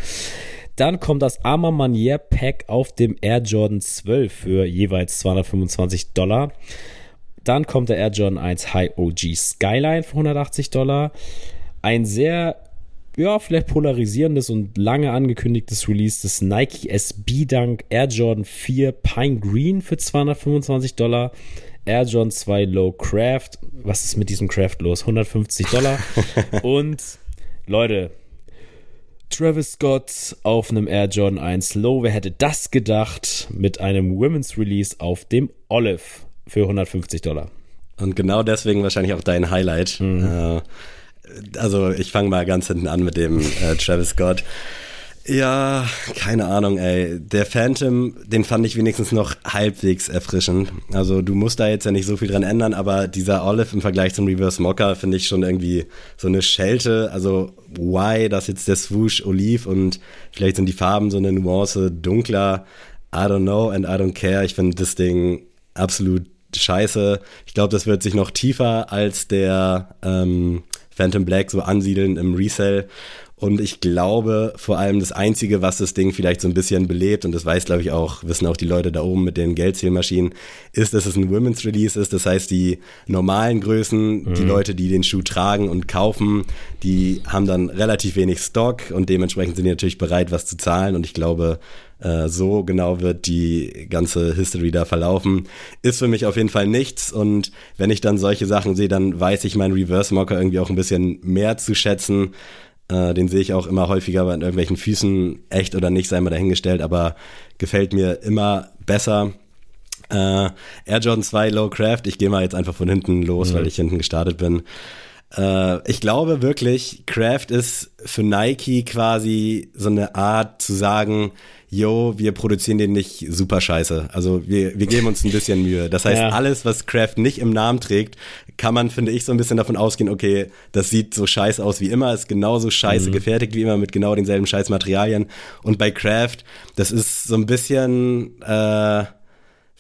Dann kommt das Arma Manier Pack auf dem Air Jordan 12 für jeweils 225 Dollar. Dann kommt der Air Jordan 1 High OG Skyline für 180 Dollar. Ein sehr, ja, vielleicht polarisierendes und lange angekündigtes Release des Nike SB Dunk Air Jordan 4 Pine Green für 225 Dollar. Air Jordan 2 Low Craft. Was ist mit diesem Craft los? 150 Dollar. und Leute, Travis Scott auf einem Air Jordan 1 Low. Wer hätte das gedacht? Mit einem Women's Release auf dem Olive für 150 Dollar. Und genau deswegen wahrscheinlich auch dein Highlight. Mhm. Äh, also ich fange mal ganz hinten an mit dem äh, Travis Scott. Ja, keine Ahnung, ey. Der Phantom, den fand ich wenigstens noch halbwegs erfrischend. Also du musst da jetzt ja nicht so viel dran ändern, aber dieser Olive im Vergleich zum Reverse Mocker finde ich schon irgendwie so eine Schelte. Also why, dass jetzt der Swoosh Olive und vielleicht sind die Farben so eine Nuance dunkler. I don't know and I don't care. Ich finde das Ding absolut scheiße. Ich glaube, das wird sich noch tiefer als der ähm, Phantom Black so ansiedeln im Resell. Und ich glaube, vor allem das Einzige, was das Ding vielleicht so ein bisschen belebt, und das weiß, glaube ich, auch, wissen auch die Leute da oben mit den Geldzählmaschinen, ist, dass es ein Women's Release ist. Das heißt, die normalen Größen, mhm. die Leute, die den Schuh tragen und kaufen, die haben dann relativ wenig Stock und dementsprechend sind die natürlich bereit, was zu zahlen. Und ich glaube, äh, so genau wird die ganze History da verlaufen. Ist für mich auf jeden Fall nichts und wenn ich dann solche Sachen sehe, dann weiß ich meinen Reverse Mocker irgendwie auch ein bisschen mehr zu schätzen. Äh, den sehe ich auch immer häufiger bei irgendwelchen Füßen, echt oder nicht, sei mal dahingestellt, aber gefällt mir immer besser. Äh, Air Jordan 2 Low Craft, ich gehe mal jetzt einfach von hinten los, mhm. weil ich hinten gestartet bin. Äh, ich glaube wirklich, Craft ist für Nike quasi so eine Art zu sagen, yo, wir produzieren den nicht super scheiße. Also wir, wir geben uns ein bisschen Mühe. Das heißt, ja. alles, was Craft nicht im Namen trägt, kann man, finde ich, so ein bisschen davon ausgehen, okay, das sieht so scheiße aus wie immer, ist genauso scheiße mhm. gefertigt wie immer mit genau denselben scheiß Materialien. Und bei Craft, das ist so ein bisschen, äh,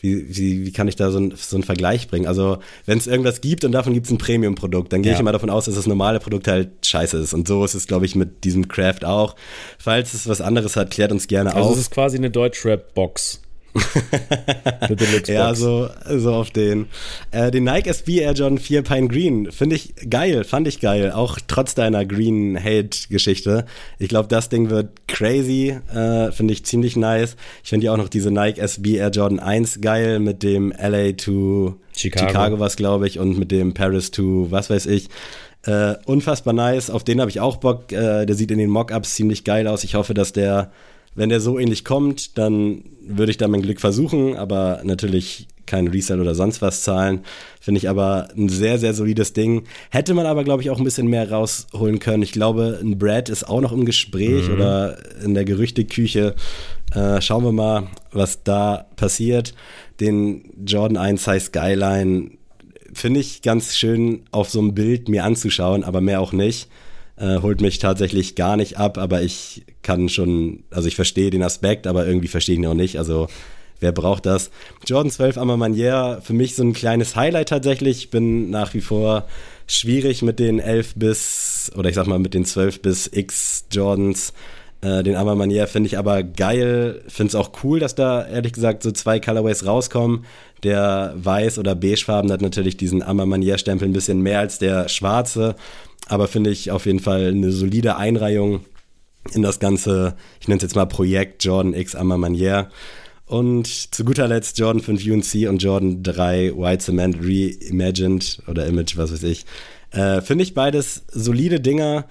wie, wie, wie kann ich da so, ein, so einen Vergleich bringen? Also, wenn es irgendwas gibt und davon gibt es ein Premium-Produkt, dann gehe ja. ich immer davon aus, dass das normale Produkt halt scheiße ist. Und so ist es, glaube ich, mit diesem Craft auch. Falls es was anderes hat, klärt uns gerne also auf. Also, es ist quasi eine Deutschrap-Box. ja, so, so auf den. Äh, den Nike SB Air Jordan 4 Pine Green finde ich geil, fand ich geil, auch trotz deiner Green Hate Geschichte. Ich glaube, das Ding wird crazy, äh, finde ich ziemlich nice. Ich finde ja auch noch diese Nike SB Air Jordan 1 geil mit dem LA to Chicago, Chicago was glaube ich und mit dem Paris to was weiß ich. Äh, unfassbar nice, auf den habe ich auch Bock. Äh, der sieht in den Mockups ziemlich geil aus. Ich hoffe, dass der wenn der so ähnlich kommt, dann würde ich da mein Glück versuchen, aber natürlich kein Resell oder sonst was zahlen. Finde ich aber ein sehr, sehr solides Ding. Hätte man aber, glaube ich, auch ein bisschen mehr rausholen können. Ich glaube, ein Brad ist auch noch im Gespräch mhm. oder in der Gerüchteküche. Äh, schauen wir mal, was da passiert. Den Jordan 1 Size Skyline finde ich ganz schön auf so einem Bild mir anzuschauen, aber mehr auch nicht äh, holt mich tatsächlich gar nicht ab, aber ich kann schon, also ich verstehe den Aspekt, aber irgendwie verstehe ich ihn auch nicht. Also wer braucht das? Jordan 12 Amma Manier, für mich so ein kleines Highlight tatsächlich. Ich bin nach wie vor schwierig mit den 11 bis, oder ich sag mal mit den 12 bis X Jordans. Äh, den Amma Manier finde ich aber geil. Finde es auch cool, dass da ehrlich gesagt so zwei Colorways rauskommen. Der weiß- oder beigefarben hat natürlich diesen Amma Manier Stempel ein bisschen mehr als der schwarze aber finde ich auf jeden Fall eine solide Einreihung in das ganze, ich nenne es jetzt mal Projekt Jordan X Amma Manier. Und zu guter Letzt Jordan 5 UNC und Jordan 3 White Cement Reimagined oder Image, was weiß ich. Äh, finde ich beides solide Dinger.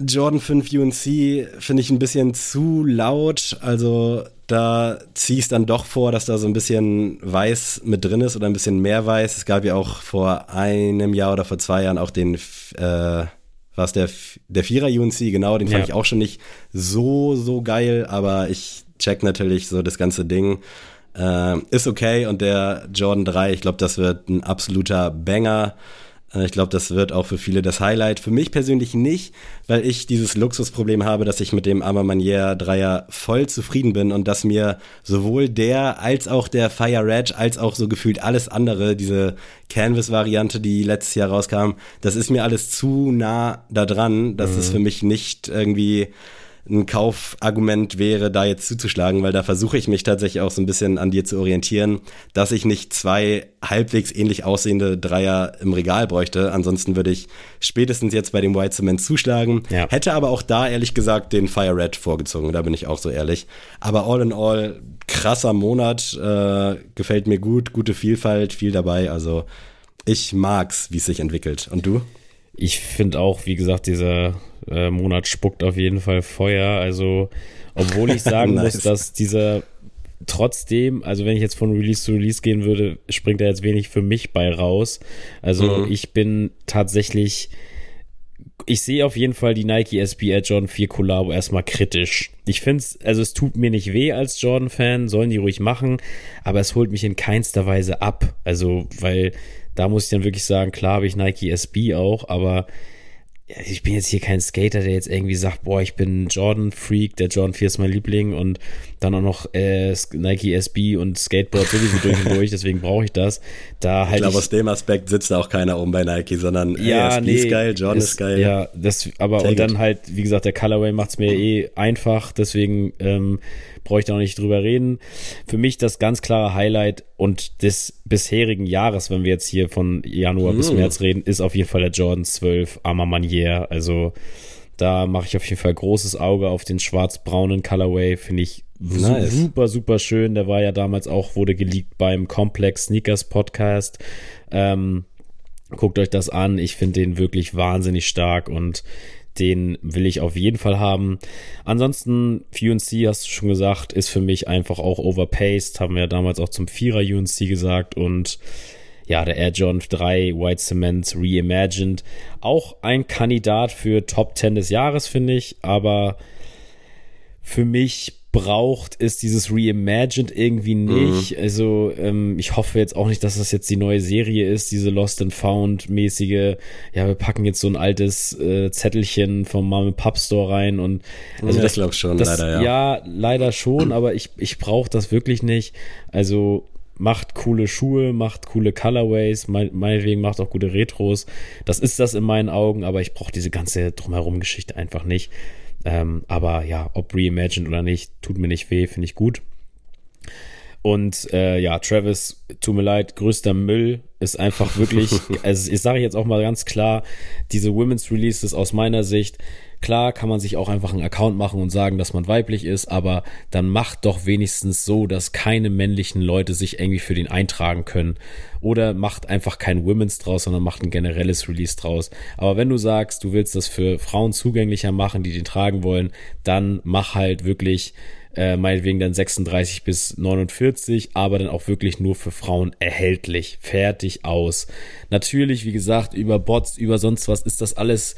Jordan 5 UNC finde ich ein bisschen zu laut. Also da ziehe ich es dann doch vor, dass da so ein bisschen Weiß mit drin ist oder ein bisschen mehr Weiß. Es gab ja auch vor einem Jahr oder vor zwei Jahren auch den, äh, was der, der Vierer UNC, genau, den fand ja. ich auch schon nicht so, so geil, aber ich check natürlich so das ganze Ding. Äh, ist okay und der Jordan 3, ich glaube, das wird ein absoluter Banger. Äh, ich glaube, das wird auch für viele das Highlight. Für mich persönlich nicht, weil ich dieses Luxusproblem habe, dass ich mit dem Arma Manier Dreier voll zufrieden bin und dass mir sowohl der als auch der Fire Red als auch so gefühlt alles andere, diese Canvas-Variante, die letztes Jahr rauskam, das ist mir alles zu nah da dran, dass mhm. es für mich nicht irgendwie ein Kaufargument wäre, da jetzt zuzuschlagen, weil da versuche ich mich tatsächlich auch so ein bisschen an dir zu orientieren, dass ich nicht zwei halbwegs ähnlich aussehende Dreier im Regal bräuchte. Ansonsten würde ich spätestens jetzt bei dem White Cement zuschlagen. Ja. Hätte aber auch da ehrlich gesagt den Fire Red vorgezogen, da bin ich auch so ehrlich. Aber all in all, krasser Monat, äh, gefällt mir gut, gute Vielfalt, viel dabei. Also ich mag's, wie es sich entwickelt. Und du? Ich finde auch, wie gesagt, dieser äh, Monat spuckt auf jeden Fall Feuer. Also, obwohl ich sagen nice. muss, dass dieser trotzdem, also wenn ich jetzt von Release zu Release gehen würde, springt da jetzt wenig für mich bei raus. Also mhm. ich bin tatsächlich, ich sehe auf jeden Fall die Nike SB Air Jordan 4 Collabo erstmal kritisch. Ich finde es, also es tut mir nicht weh als Jordan-Fan, sollen die ruhig machen, aber es holt mich in keinster Weise ab. Also, weil da muss ich dann wirklich sagen, klar habe ich Nike SB auch, aber ich bin jetzt hier kein Skater, der jetzt irgendwie sagt, boah, ich bin Jordan-Freak, der Jordan 4 ist mein Liebling und dann auch noch äh, Nike SB und Skateboard sowieso durch und durch, deswegen brauche ich das. Da halt ich glaube, aus dem Aspekt sitzt da auch keiner oben bei Nike, sondern ja, SB nee, ist geil, Jordan ist, ist geil. Ja, das, aber Take und dann it. halt, wie gesagt, der Colorway macht es mir eh einfach, deswegen ähm, brauche ich da noch nicht drüber reden. Für mich das ganz klare Highlight und des bisherigen Jahres, wenn wir jetzt hier von Januar mm. bis März reden, ist auf jeden Fall der Jordan 12 Arma Manier. Also da mache ich auf jeden Fall großes Auge auf den schwarz-braunen Colorway. Finde ich nice. super, super schön. Der war ja damals auch, wurde geleakt beim Complex Sneakers Podcast. Ähm, guckt euch das an. Ich finde den wirklich wahnsinnig stark und Den will ich auf jeden Fall haben. Ansonsten, UNC, hast du schon gesagt, ist für mich einfach auch overpaced. Haben wir ja damals auch zum Vierer UNC gesagt. Und ja, der Air John 3 White Cement Reimagined. Auch ein Kandidat für Top 10 des Jahres, finde ich. Aber für mich braucht, ist dieses Reimagined irgendwie nicht. Mhm. Also ähm, ich hoffe jetzt auch nicht, dass das jetzt die neue Serie ist, diese Lost and Found mäßige. Ja, wir packen jetzt so ein altes äh, Zettelchen vom Mom Pub Store rein und also ja, das glaube schon das, leider ja. Ja, leider schon, aber ich ich brauche das wirklich nicht. Also macht coole Schuhe, macht coole Colorways, meinetwegen macht auch gute Retros. Das ist das in meinen Augen, aber ich brauche diese ganze drumherum Geschichte einfach nicht. Ähm, aber ja, ob reimagined oder nicht, tut mir nicht weh, finde ich gut. Und äh, ja, Travis, tut mir leid, größter Müll ist einfach wirklich, also ich sage jetzt auch mal ganz klar, diese Women's Releases aus meiner Sicht, klar kann man sich auch einfach einen Account machen und sagen, dass man weiblich ist, aber dann macht doch wenigstens so, dass keine männlichen Leute sich irgendwie für den eintragen können. Oder macht einfach kein Women's draus, sondern macht ein generelles Release draus. Aber wenn du sagst, du willst das für Frauen zugänglicher machen, die den tragen wollen, dann mach halt wirklich äh, meinetwegen dann 36 bis 49, aber dann auch wirklich nur für Frauen erhältlich. Fertig aus. Natürlich, wie gesagt, über Bots, über sonst was ist das alles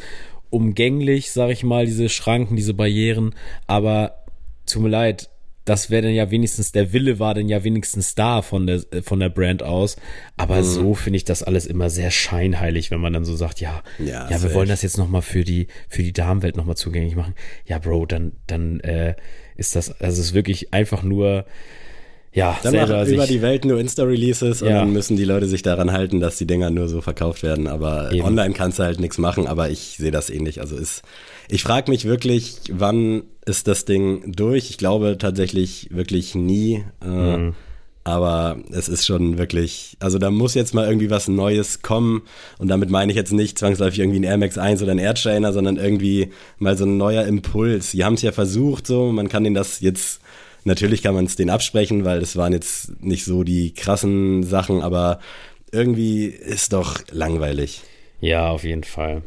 umgänglich, sag ich mal, diese Schranken, diese Barrieren, aber tut mir leid, das wäre dann ja wenigstens, der Wille war dann ja wenigstens da von der, von der Brand aus. Aber mhm. so finde ich das alles immer sehr scheinheilig, wenn man dann so sagt, ja, ja, ja wir wollen das jetzt nochmal für die, für die Damenwelt nochmal zugänglich machen. Ja, Bro, dann, dann äh, ist das, also es ist wirklich einfach nur, ja, dann selber über die Welt nur Insta-Releases ja. und dann müssen die Leute sich daran halten, dass die Dinger nur so verkauft werden. Aber Eben. online kannst du halt nichts machen, aber ich sehe das ähnlich. Also ist, ich frage mich wirklich, wann ist das Ding durch? Ich glaube tatsächlich wirklich nie. Äh, mhm. Aber es ist schon wirklich, also da muss jetzt mal irgendwie was Neues kommen. Und damit meine ich jetzt nicht zwangsläufig irgendwie ein Air Max 1 oder ein Air Trainer, sondern irgendwie mal so ein neuer Impuls. Die haben es ja versucht, so, man kann denen das jetzt Natürlich kann man es denen absprechen, weil es waren jetzt nicht so die krassen Sachen, aber irgendwie ist doch langweilig. Ja, auf jeden Fall.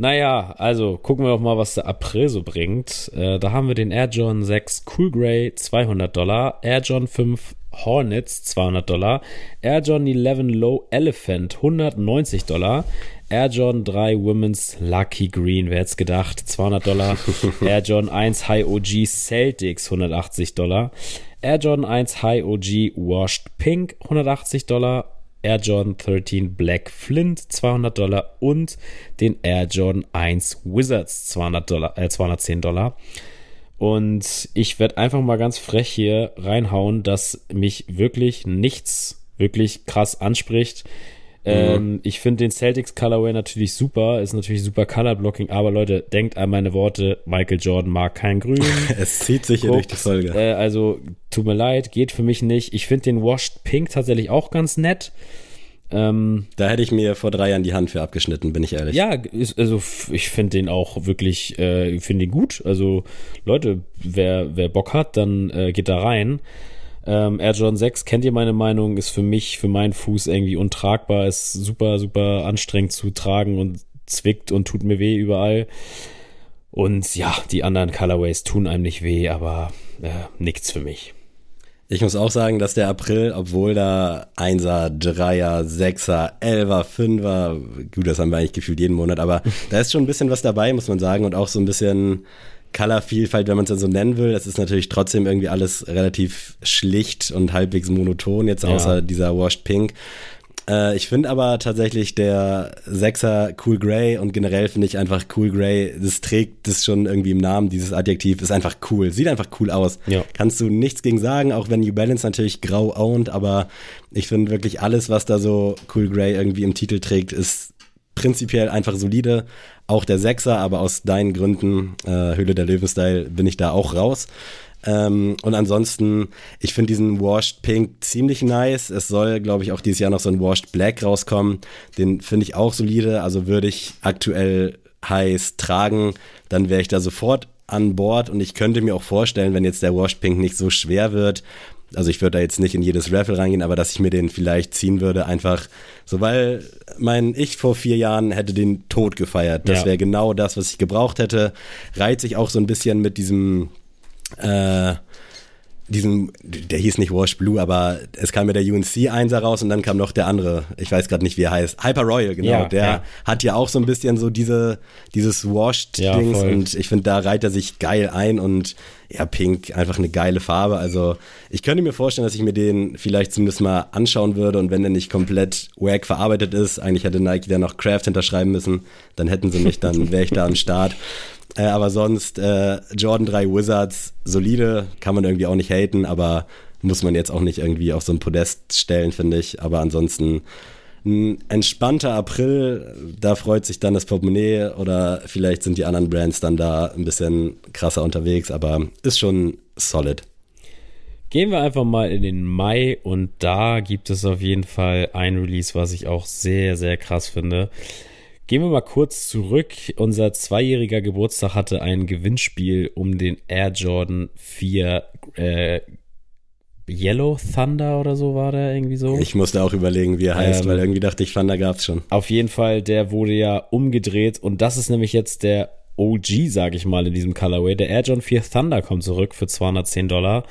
Naja, also gucken wir doch mal, was der April so bringt. Äh, da haben wir den Air John 6 Cool Grey 200 Dollar, Air John 5 Hornets 200 Dollar, Air John 11 Low Elephant 190 Dollar, Air Jordan 3 Women's Lucky Green, wer hätte gedacht, 200 Dollar. Air Jordan 1 High OG Celtics, 180 Dollar. Air Jordan 1 High OG Washed Pink, 180 Dollar. Air Jordan 13 Black Flint 200 Dollar und den Air Jordan 1 Wizards 200 Dollar, äh, 210 Dollar. Und ich werde einfach mal ganz frech hier reinhauen, dass mich wirklich nichts wirklich krass anspricht. Ähm, mhm. Ich finde den Celtics Colorway natürlich super, ist natürlich super Color Blocking, aber Leute, denkt an meine Worte, Michael Jordan mag kein Grün. es zieht sich hier durch die Folge. Äh, also, tut mir leid, geht für mich nicht. Ich finde den Washed Pink tatsächlich auch ganz nett. Ähm, da hätte ich mir vor drei Jahren die Hand für abgeschnitten, bin ich ehrlich. Ja, ist, also ich finde den auch wirklich, äh, finde ihn gut. Also Leute, wer, wer Bock hat, dann äh, geht da rein. Ähm, Air Jordan 6, kennt ihr meine Meinung, ist für mich, für meinen Fuß irgendwie untragbar, ist super, super anstrengend zu tragen und zwickt und tut mir weh überall. Und ja, die anderen Colorways tun einem nicht weh, aber äh, nichts für mich. Ich muss auch sagen, dass der April, obwohl da 1er, 3er, 6er, 11er, 5er, gut, das haben wir eigentlich gefühlt jeden Monat, aber da ist schon ein bisschen was dabei, muss man sagen, und auch so ein bisschen Colorvielfalt, wenn man es dann so nennen will. Das ist natürlich trotzdem irgendwie alles relativ schlicht und halbwegs monoton, jetzt außer ja. dieser Washed Pink. Äh, ich finde aber tatsächlich der Sechser Cool Grey und generell finde ich einfach Cool Grey, das trägt das schon irgendwie im Namen, dieses Adjektiv, ist einfach cool. Sieht einfach cool aus. Ja. Kannst du nichts gegen sagen, auch wenn New Balance natürlich grau owned, aber ich finde wirklich alles, was da so Cool Grey irgendwie im Titel trägt, ist prinzipiell einfach solide. Auch der Sechser, aber aus deinen Gründen, äh, Höhle der Löwen-Style, bin ich da auch raus. Ähm, und ansonsten, ich finde diesen Washed Pink ziemlich nice. Es soll, glaube ich, auch dieses Jahr noch so ein Washed Black rauskommen. Den finde ich auch solide. Also würde ich aktuell heiß tragen, dann wäre ich da sofort an Bord und ich könnte mir auch vorstellen, wenn jetzt der Washed Pink nicht so schwer wird, Also ich würde da jetzt nicht in jedes Raffle reingehen, aber dass ich mir den vielleicht ziehen würde, einfach so, weil mein Ich vor vier Jahren hätte den Tod gefeiert. Das ja. wäre genau das, was ich gebraucht hätte. Reiht sich auch so ein bisschen mit diesem äh, diesem, der hieß nicht Wash Blue, aber es kam ja der UNC Einser raus und dann kam noch der andere, ich weiß gerade nicht, wie er heißt, Hyper Royal, genau, ja, der ja. hat ja auch so ein bisschen so diese, dieses Washed-Dings und ich finde, da reiht er sich geil ein und ja, Pink, einfach eine geile Farbe, also ich könnte mir vorstellen, dass ich mir den vielleicht zumindest mal anschauen würde und wenn der nicht komplett wack verarbeitet ist, eigentlich hätte Nike da noch Craft hinterschreiben müssen, dann hätten sie mich, dann wäre ich da am Start. Äh, aber sonst äh, Jordan 3 Wizards, solide, kann man irgendwie auch nicht haten, aber muss man jetzt auch nicht irgendwie auf so ein Podest stellen, finde ich. Aber ansonsten ein entspannter April, da freut sich dann das Portemonnaie oder vielleicht sind die anderen Brands dann da ein bisschen krasser unterwegs, aber ist schon solid. Gehen wir einfach mal in den Mai und da gibt es auf jeden Fall ein Release, was ich auch sehr, sehr krass finde. Gehen wir mal kurz zurück. Unser zweijähriger Geburtstag hatte ein Gewinnspiel um den Air Jordan 4 äh, Yellow Thunder oder so war der irgendwie so. Ich musste auch überlegen, wie er heißt, ähm, weil irgendwie dachte ich, Thunder gab's schon. Auf jeden Fall, der wurde ja umgedreht und das ist nämlich jetzt der OG, sage ich mal, in diesem Colorway. Der Air Jordan 4 Thunder kommt zurück für 210 Dollar.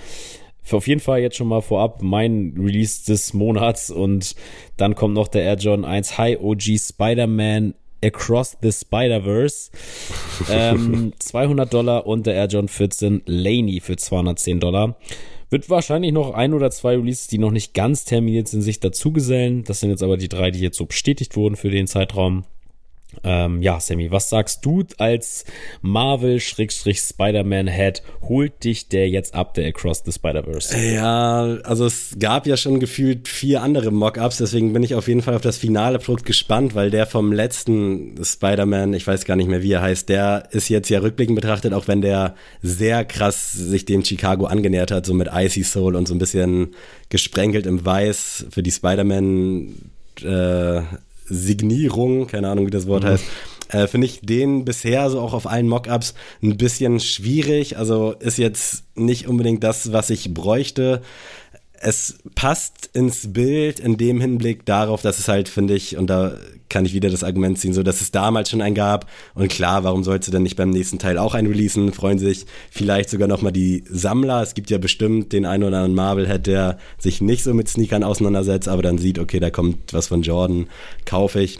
Für auf jeden Fall jetzt schon mal vorab mein Release des Monats und dann kommt noch der Air Jordan 1 High OG Spider-Man Across the Spider-Verse. ähm, 200 Dollar und der Air John 14 Laney für 210 Dollar. Wird wahrscheinlich noch ein oder zwei Releases, die noch nicht ganz terminiert sind, sich dazugesellen. Das sind jetzt aber die drei, die jetzt so bestätigt wurden für den Zeitraum. Ähm, ja, Sammy, was sagst du als Marvel-Spider-Man-Head? Holt dich der jetzt ab, der Across the Spider-Verse? Ja, also es gab ja schon gefühlt vier andere Mock-Ups, deswegen bin ich auf jeden Fall auf das finale Produkt gespannt, weil der vom letzten Spider-Man, ich weiß gar nicht mehr, wie er heißt, der ist jetzt ja rückblickend betrachtet, auch wenn der sehr krass sich dem Chicago angenähert hat, so mit Icy Soul und so ein bisschen gesprenkelt im Weiß für die Spider-Man äh, Signierung, keine Ahnung, wie das Wort mhm. heißt, äh, finde ich den bisher so auch auf allen Mockups ein bisschen schwierig. Also ist jetzt nicht unbedingt das, was ich bräuchte es passt ins Bild in dem Hinblick darauf, dass es halt, finde ich, und da kann ich wieder das Argument ziehen, so dass es damals schon einen gab. Und klar, warum sollst du denn nicht beim nächsten Teil auch einen releasen? Freuen sich vielleicht sogar nochmal die Sammler. Es gibt ja bestimmt den einen oder anderen Marvel-Head, der sich nicht so mit Sneakern auseinandersetzt, aber dann sieht, okay, da kommt was von Jordan, kaufe ich.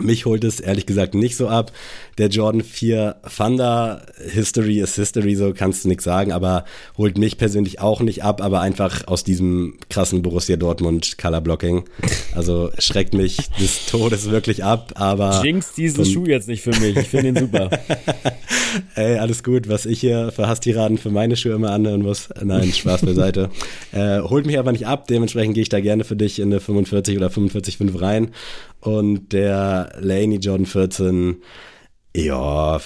Mich holt es ehrlich gesagt nicht so ab. Der Jordan 4 Thunder, History is History, so kannst du nichts sagen, aber holt mich persönlich auch nicht ab, aber einfach aus diesem krassen Borussia Dortmund Color Blocking. Also schreckt mich des Todes wirklich ab, aber. Jinx diesen Schuh jetzt nicht für mich. Ich finde ihn super. Ey, alles gut, was ich hier für Hasstiraden für meine Schuhe immer anhören muss. Nein, Spaß beiseite. äh, holt mich aber nicht ab, dementsprechend gehe ich da gerne für dich in eine 45 oder 45,5 rein und der Laney Jordan 14, ja,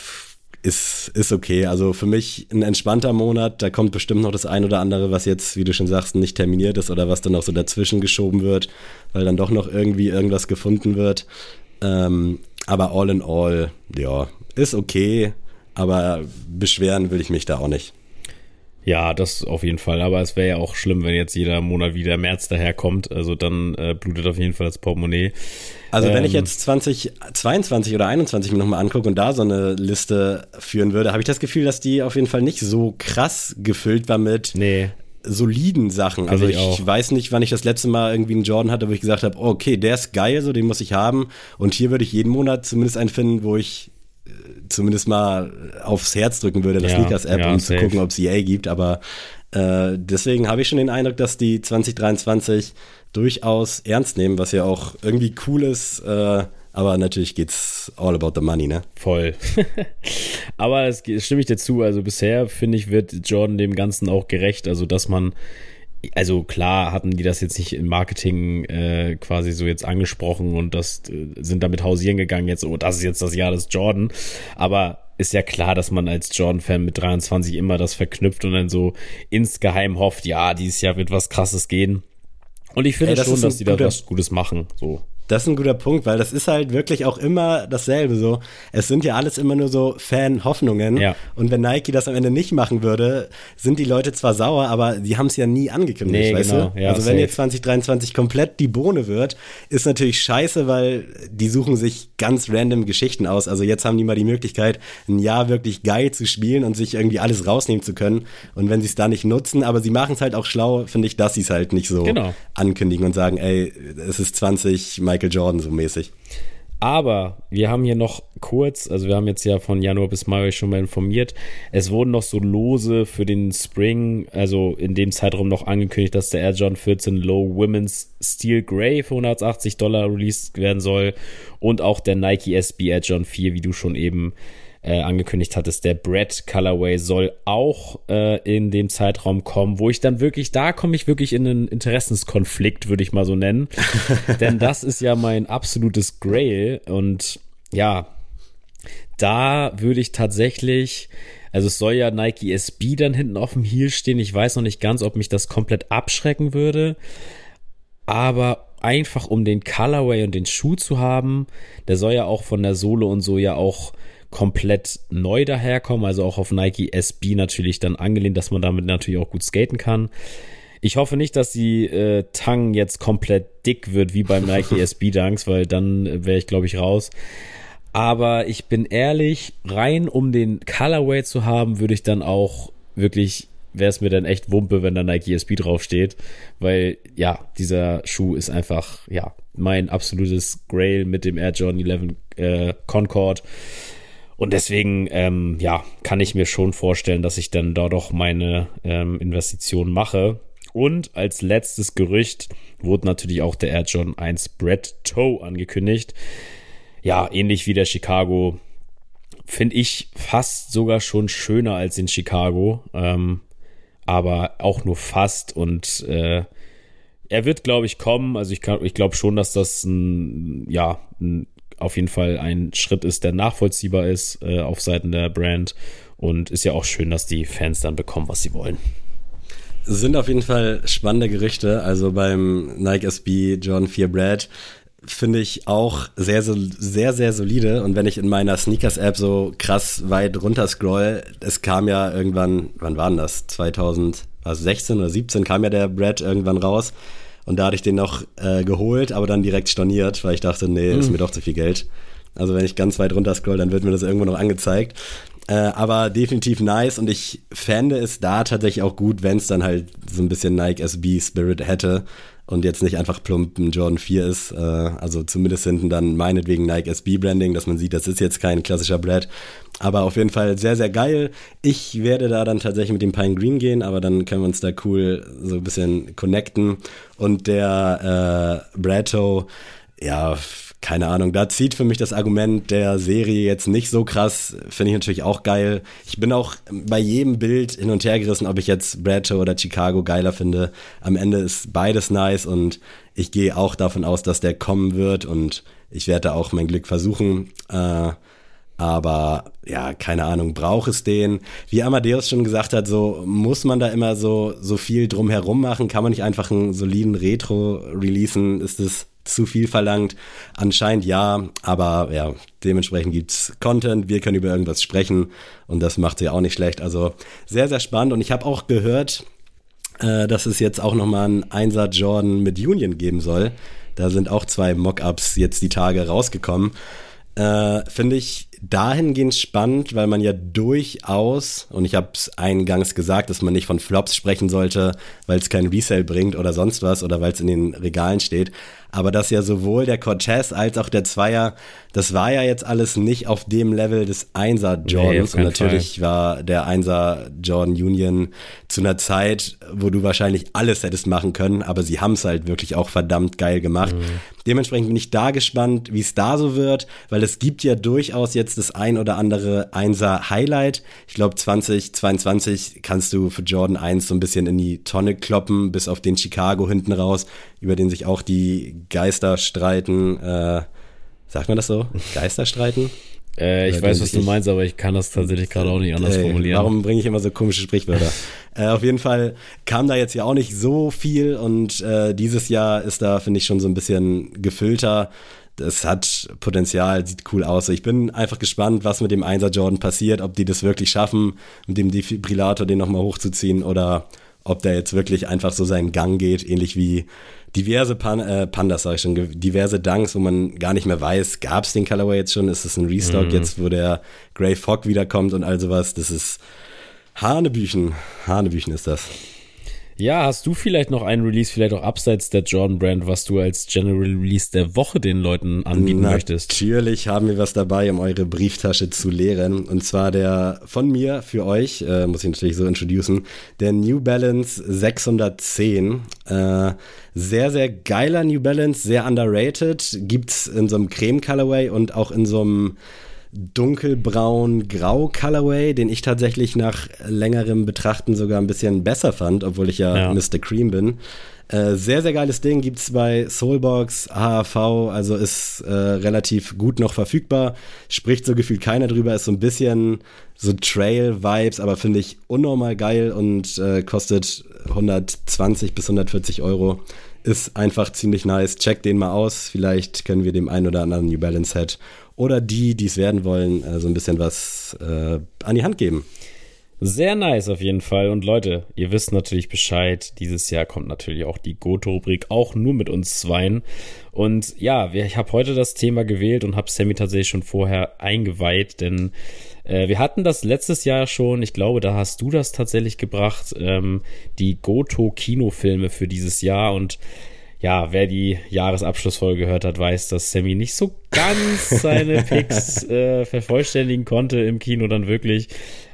ist, ist okay. Also für mich ein entspannter Monat. Da kommt bestimmt noch das ein oder andere, was jetzt, wie du schon sagst, nicht terminiert ist oder was dann noch so dazwischen geschoben wird, weil dann doch noch irgendwie irgendwas gefunden wird. Ähm, aber all in all, ja, ist okay. Aber beschweren will ich mich da auch nicht. Ja, das auf jeden Fall. Aber es wäre ja auch schlimm, wenn jetzt jeder Monat wieder März daherkommt. Also dann äh, blutet auf jeden Fall das Portemonnaie. Also wenn ich ähm, jetzt 2022 oder 21 mir nochmal angucke und da so eine Liste führen würde, habe ich das Gefühl, dass die auf jeden Fall nicht so krass gefüllt war mit nee. soliden Sachen. Also ich, ich weiß nicht, wann ich das letzte Mal irgendwie einen Jordan hatte, wo ich gesagt habe, okay, der ist geil, so den muss ich haben. Und hier würde ich jeden Monat zumindest einen finden, wo ich zumindest mal aufs Herz drücken würde, der ja, Sneakers-App, ja, um safe. zu gucken, ob es EA gibt. Aber äh, deswegen habe ich schon den Eindruck, dass die 2023 durchaus ernst nehmen, was ja auch irgendwie cool ist. Äh, aber natürlich geht's all about the money, ne? Voll. aber es stimme ich dir zu. Also bisher finde ich wird Jordan dem Ganzen auch gerecht. Also dass man also klar hatten die das jetzt nicht im Marketing äh, quasi so jetzt angesprochen und das äh, sind damit hausieren gegangen jetzt, oh, das ist jetzt das Jahr des Jordan. Aber ist ja klar, dass man als Jordan-Fan mit 23 immer das verknüpft und dann so insgeheim hofft, ja, dieses Jahr wird was krasses gehen. Und ich finde Ey, schon, dass die da was Gutes machen. So. Das ist ein guter Punkt, weil das ist halt wirklich auch immer dasselbe so. Es sind ja alles immer nur so Fan-Hoffnungen. Ja. Und wenn Nike das am Ende nicht machen würde, sind die Leute zwar sauer, aber die haben es ja nie angekündigt, nee, weißt genau. du? Ja, also wenn safe. jetzt 2023 komplett die Bohne wird, ist natürlich scheiße, weil die suchen sich ganz random Geschichten aus. Also jetzt haben die mal die Möglichkeit, ein Jahr wirklich geil zu spielen und sich irgendwie alles rausnehmen zu können. Und wenn sie es da nicht nutzen, aber sie machen es halt auch schlau, finde ich, dass sie es halt nicht so genau. ankündigen und sagen, ey, es ist 20 Michael Jordan so mäßig. Aber wir haben hier noch kurz, also wir haben jetzt ja von Januar bis Mai schon mal informiert, es wurden noch so Lose für den Spring, also in dem Zeitraum noch angekündigt, dass der Air John 14 Low Women's Steel Grey für 180 Dollar released werden soll und auch der Nike SB Air John 4, wie du schon eben äh, angekündigt hattest, der Brett Colorway soll auch äh, in dem Zeitraum kommen, wo ich dann wirklich, da komme ich wirklich in einen Interessenskonflikt, würde ich mal so nennen. Denn das ist ja mein absolutes Grail und ja, da würde ich tatsächlich, also es soll ja Nike SB dann hinten auf dem Heel stehen. Ich weiß noch nicht ganz, ob mich das komplett abschrecken würde. Aber einfach um den Colorway und den Schuh zu haben, der soll ja auch von der Sohle und so ja auch komplett neu daherkommen, also auch auf Nike SB natürlich dann angelehnt, dass man damit natürlich auch gut skaten kann. Ich hoffe nicht, dass die äh, Tang jetzt komplett dick wird wie beim Nike SB Dunks, weil dann wäre ich glaube ich raus. Aber ich bin ehrlich, rein um den Colorway zu haben, würde ich dann auch wirklich wäre es mir dann echt Wumpe, wenn da Nike SB draufsteht, weil ja, dieser Schuh ist einfach ja mein absolutes Grail mit dem Air Jordan 11 äh, Concord. Und deswegen, ähm, ja, kann ich mir schon vorstellen, dass ich dann da doch meine ähm, Investition mache. Und als letztes Gerücht wurde natürlich auch der Air John 1 Brett Toe angekündigt. Ja, ähnlich wie der Chicago. Finde ich fast sogar schon schöner als in Chicago. Ähm, aber auch nur fast. Und äh, er wird, glaube ich, kommen. Also ich, ich glaube schon, dass das ein, ja, ein auf jeden Fall ein Schritt ist, der nachvollziehbar ist äh, auf Seiten der Brand. Und ist ja auch schön, dass die Fans dann bekommen, was sie wollen. Sind auf jeden Fall spannende Gerüchte. Also beim Nike SB John 4 Brad finde ich auch sehr, sehr, sehr solide. Und wenn ich in meiner Sneakers-App so krass weit runter scroll, es kam ja irgendwann, wann war denn das? 2016 oder 17 kam ja der Brad irgendwann raus. Und da hatte ich den noch äh, geholt, aber dann direkt storniert, weil ich dachte, nee, ist mhm. mir doch zu viel Geld. Also wenn ich ganz weit runter scroll, dann wird mir das irgendwo noch angezeigt. Äh, aber definitiv nice und ich fände es da tatsächlich auch gut, wenn es dann halt so ein bisschen Nike SB Spirit hätte und jetzt nicht einfach plump ein Jordan 4 ist. Äh, also zumindest hinten dann meinetwegen Nike SB Branding, dass man sieht, das ist jetzt kein klassischer Brad. Aber auf jeden Fall sehr, sehr geil. Ich werde da dann tatsächlich mit dem Pine Green gehen, aber dann können wir uns da cool so ein bisschen connecten. Und der äh, Bradto, ja, keine Ahnung, da zieht für mich das Argument der Serie jetzt nicht so krass, finde ich natürlich auch geil. Ich bin auch bei jedem Bild hin und her gerissen, ob ich jetzt Bradshaw oder Chicago geiler finde. Am Ende ist beides nice und ich gehe auch davon aus, dass der kommen wird und ich werde da auch mein Glück versuchen. Äh, aber ja, keine Ahnung, braucht es den? Wie Amadeus schon gesagt hat, so muss man da immer so, so viel drumherum machen? Kann man nicht einfach einen soliden Retro releasen? Ist es zu viel verlangt? Anscheinend ja, aber ja, dementsprechend gibt's Content, wir können über irgendwas sprechen und das macht sie auch nicht schlecht. Also sehr, sehr spannend und ich habe auch gehört, äh, dass es jetzt auch nochmal einen Einser Jordan mit Union geben soll. Da sind auch zwei Mockups jetzt die Tage rausgekommen. Äh, Finde ich dahingehend spannend, weil man ja durchaus, und ich habe es eingangs gesagt, dass man nicht von Flops sprechen sollte, weil es kein Resale bringt oder sonst was oder weil es in den Regalen steht, aber dass ja sowohl der Cortez als auch der Zweier, das war ja jetzt alles nicht auf dem Level des Einser Jordans. Nee, und natürlich Fall. war der Einser Jordan Union zu einer Zeit, wo du wahrscheinlich alles hättest machen können, aber sie haben es halt wirklich auch verdammt geil gemacht. Mhm. Dementsprechend bin ich da gespannt, wie es da so wird, weil es gibt ja durchaus jetzt das ein oder andere Einser Highlight. Ich glaube 2022 kannst du für Jordan 1 so ein bisschen in die Tonne kloppen, bis auf den Chicago hinten raus, über den sich auch die Geister streiten. Äh, sagt man das so? Geister streiten? Äh, ich weiß, was du meinst, aber ich kann das tatsächlich gerade auch nicht anders ey, formulieren. Warum bringe ich immer so komische Sprichwörter? äh, auf jeden Fall kam da jetzt ja auch nicht so viel und äh, dieses Jahr ist da, finde ich, schon so ein bisschen gefüllter. Das hat Potenzial, sieht cool aus. Ich bin einfach gespannt, was mit dem Einser Jordan passiert, ob die das wirklich schaffen, mit dem Defibrillator den nochmal hochzuziehen oder ob der jetzt wirklich einfach so seinen Gang geht, ähnlich wie diverse Pan äh, Pandas, sag ich schon, diverse Dunks, wo man gar nicht mehr weiß, gab es den Colorway jetzt schon, ist es ein Restock mhm. jetzt, wo der Grey Fog wiederkommt und all sowas, das ist Hanebüchen, Hanebüchen ist das. Ja, hast du vielleicht noch einen Release, vielleicht auch abseits der Jordan Brand, was du als General Release der Woche den Leuten anbieten Natürlich möchtest? Natürlich haben wir was dabei, um eure Brieftasche zu leeren. Und zwar der von mir für euch, äh, muss ich natürlich so introducen, der New Balance 610. Äh, sehr, sehr geiler New Balance, sehr underrated. Gibt's in so einem Creme Colorway und auch in so einem dunkelbraun-grau Colorway, den ich tatsächlich nach längerem Betrachten sogar ein bisschen besser fand, obwohl ich ja, ja. Mr. Cream bin. Äh, sehr, sehr geiles Ding, gibt's bei Soulbox, HAV, also ist äh, relativ gut noch verfügbar. Spricht so gefühlt keiner drüber, ist so ein bisschen so Trail-Vibes, aber finde ich unnormal geil und äh, kostet 120 bis 140 Euro. Ist einfach ziemlich nice. Check den mal aus. Vielleicht können wir dem einen oder anderen New Balance Head oder die, die es werden wollen, äh, so ein bisschen was äh, an die Hand geben. Sehr nice auf jeden Fall. Und Leute, ihr wisst natürlich Bescheid. Dieses Jahr kommt natürlich auch die Goto-Rubrik, auch nur mit uns zweien. Und ja, ich habe heute das Thema gewählt und habe Sammy tatsächlich schon vorher eingeweiht, denn äh, wir hatten das letztes Jahr schon. Ich glaube, da hast du das tatsächlich gebracht, ähm, die Goto-Kinofilme für dieses Jahr. Und ja, wer die Jahresabschlussfolge gehört hat, weiß, dass Sammy nicht so ganz seine Picks äh, vervollständigen konnte im Kino dann wirklich.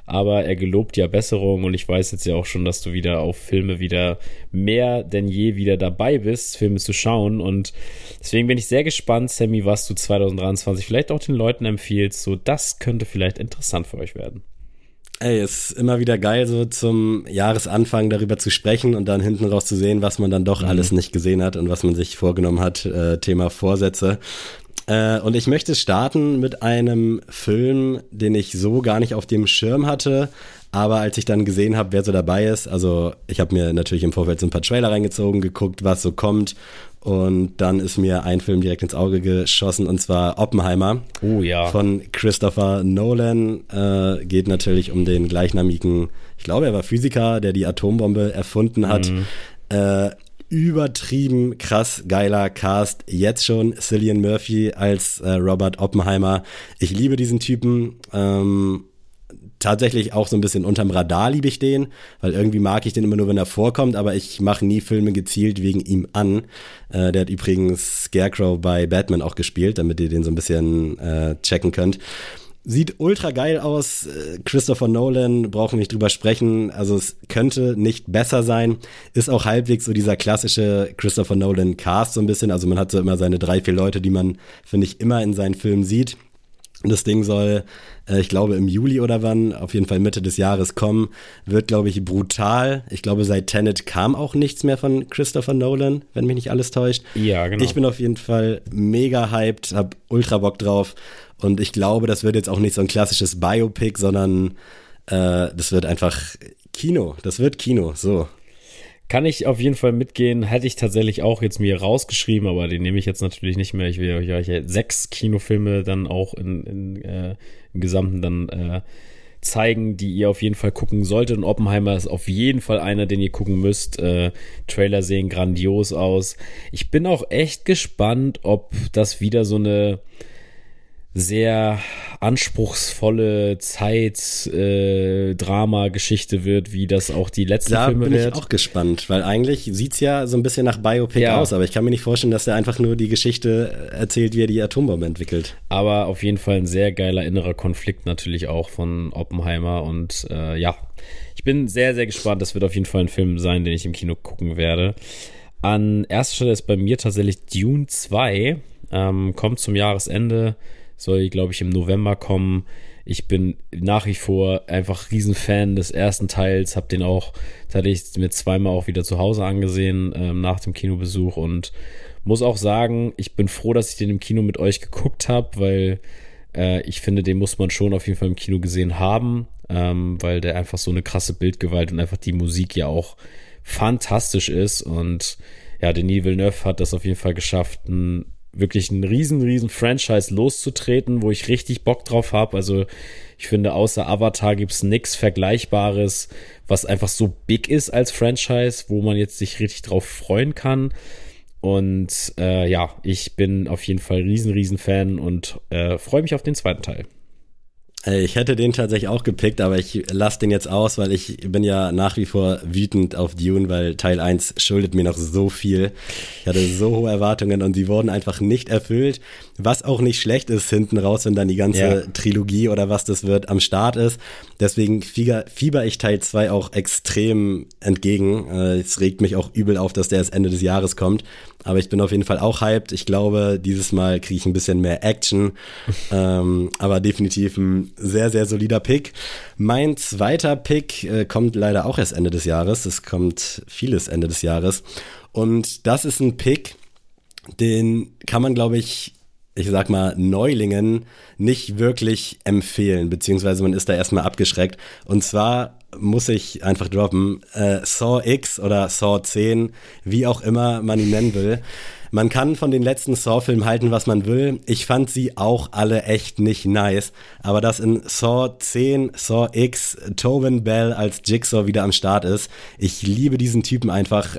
Aber er gelobt ja Besserung und ich weiß jetzt ja auch schon, dass du wieder auf Filme wieder mehr denn je wieder dabei bist, Filme zu schauen. Und deswegen bin ich sehr gespannt, Sammy, was du 2023 vielleicht auch den Leuten empfiehlst. So, das könnte vielleicht interessant für euch werden. Ey, ist immer wieder geil, so zum Jahresanfang darüber zu sprechen und dann hinten raus zu sehen, was man dann doch mhm. alles nicht gesehen hat und was man sich vorgenommen hat. Äh, Thema Vorsätze. Äh, und ich möchte starten mit einem Film, den ich so gar nicht auf dem Schirm hatte. Aber als ich dann gesehen habe, wer so dabei ist, also ich habe mir natürlich im Vorfeld so ein paar Trailer reingezogen, geguckt, was so kommt und dann ist mir ein Film direkt ins Auge geschossen und zwar Oppenheimer. Oh ja. Von Christopher Nolan. Äh, geht natürlich um den gleichnamigen, ich glaube, er war Physiker, der die Atombombe erfunden hat. Mhm. Äh, übertrieben krass geiler Cast. Jetzt schon Cillian Murphy als äh, Robert Oppenheimer. Ich liebe diesen Typen. Ähm, tatsächlich auch so ein bisschen unterm Radar liebe ich den, weil irgendwie mag ich den immer nur, wenn er vorkommt, aber ich mache nie Filme gezielt wegen ihm an. Äh, der hat übrigens Scarecrow bei Batman auch gespielt, damit ihr den so ein bisschen äh, checken könnt. Sieht ultra geil aus. Äh, Christopher Nolan, brauchen wir nicht drüber sprechen. Also es könnte nicht besser sein. Ist auch halbwegs so dieser klassische Christopher Nolan Cast so ein bisschen. Also man hat so immer seine drei, vier Leute, die man, finde ich, immer in seinen Filmen sieht. Das Ding soll, äh, ich glaube, im Juli oder wann, auf jeden Fall Mitte des Jahres kommen. Wird, glaube ich, brutal. Ich glaube, seit Tenet kam auch nichts mehr von Christopher Nolan, wenn mich nicht alles täuscht. Ja, genau. Ich bin auf jeden Fall mega hyped, hab ultra Bock drauf. Und ich glaube, das wird jetzt auch nicht so ein klassisches Biopic, sondern äh, das wird einfach Kino. Das wird Kino, so. Kann ich auf jeden Fall mitgehen. Hätte ich tatsächlich auch jetzt mir rausgeschrieben, aber den nehme ich jetzt natürlich nicht mehr. Ich will euch ja sechs Kinofilme dann auch in, in, äh, im Gesamten dann äh, zeigen, die ihr auf jeden Fall gucken solltet. Und Oppenheimer ist auf jeden Fall einer, den ihr gucken müsst. Äh, Trailer sehen grandios aus. Ich bin auch echt gespannt, ob das wieder so eine sehr anspruchsvolle Zeit äh, Drama Geschichte wird, wie das auch die letzten da Filme bin ich auch gespannt, weil eigentlich sieht's ja so ein bisschen nach Biopic ja. aus, aber ich kann mir nicht vorstellen, dass er einfach nur die Geschichte erzählt, wie er die Atombombe entwickelt. Aber auf jeden Fall ein sehr geiler innerer Konflikt natürlich auch von Oppenheimer und äh, ja, ich bin sehr sehr gespannt. Das wird auf jeden Fall ein Film sein, den ich im Kino gucken werde. An erster Stelle ist bei mir tatsächlich Dune 2. Ähm, kommt zum Jahresende soll, glaube ich, im November kommen. Ich bin nach wie vor einfach Riesenfan des ersten Teils, habe den auch tatsächlich mir zweimal auch wieder zu Hause angesehen ähm, nach dem Kinobesuch und muss auch sagen, ich bin froh, dass ich den im Kino mit euch geguckt habe, weil Äh, ich finde, den muss man schon auf jeden Fall im Kino gesehen haben, ähm, weil der einfach so eine krasse Bildgewalt und einfach die Musik ja auch fantastisch ist. Und ja, Denis Villeneuve hat das auf jeden Fall geschafft, ein, wirklich ein riesen, riesen Franchise loszutreten, wo ich richtig Bock drauf habe. Also ich finde, außer Avatar gibt's nix Vergleichbares, was einfach so big ist als Franchise, wo man jetzt sich richtig drauf freuen kann. Und äh, ja, ich bin auf jeden Fall riesen, riesen Fan und äh, freue mich auf den zweiten Teil. Äh, ich hätte den tatsächlich auch gepickt, aber ich lasse den jetzt aus, weil ich bin ja nach wie vor wütend auf Dune, weil Teil 1 schuldet mir noch so viel. Ich hatte so hohe Erwartungen und sie wurden einfach nicht erfüllt, was auch nicht schlecht ist hinten raus, wenn dann die ganze ja. Trilogie oder was das wird am Start ist. Deswegen fieber, fieber ich Teil 2 auch extrem entgegen. Äh, es regt mich auch übel auf, dass der erst Ende des Jahres kommt. Aber ich bin auf jeden Fall auch hyped. Ich glaube, dieses Mal kriege ich ein bisschen mehr Action. ähm, aber definitiv ein sehr, sehr solider Pick. Mein zweiter Pick äh, kommt leider auch erst Ende des Jahres. Es kommt vieles Ende des Jahres. Und das ist ein Pick, den kann man, glaube ich, ich sag mal, Neulingen nicht wirklich empfehlen, beziehungsweise man ist da erstmal abgeschreckt. Und zwar muss ich einfach droppen, äh, Saw X oder Saw 10, wie auch immer man ihn nennen will. Man kann von den letzten Saw-Filmen halten, was man will. Ich fand sie auch alle echt nicht nice. Aber dass in Saw 10, Saw X, Tobin Bell als Jigsaw wieder am Start ist, ich liebe diesen Typen einfach.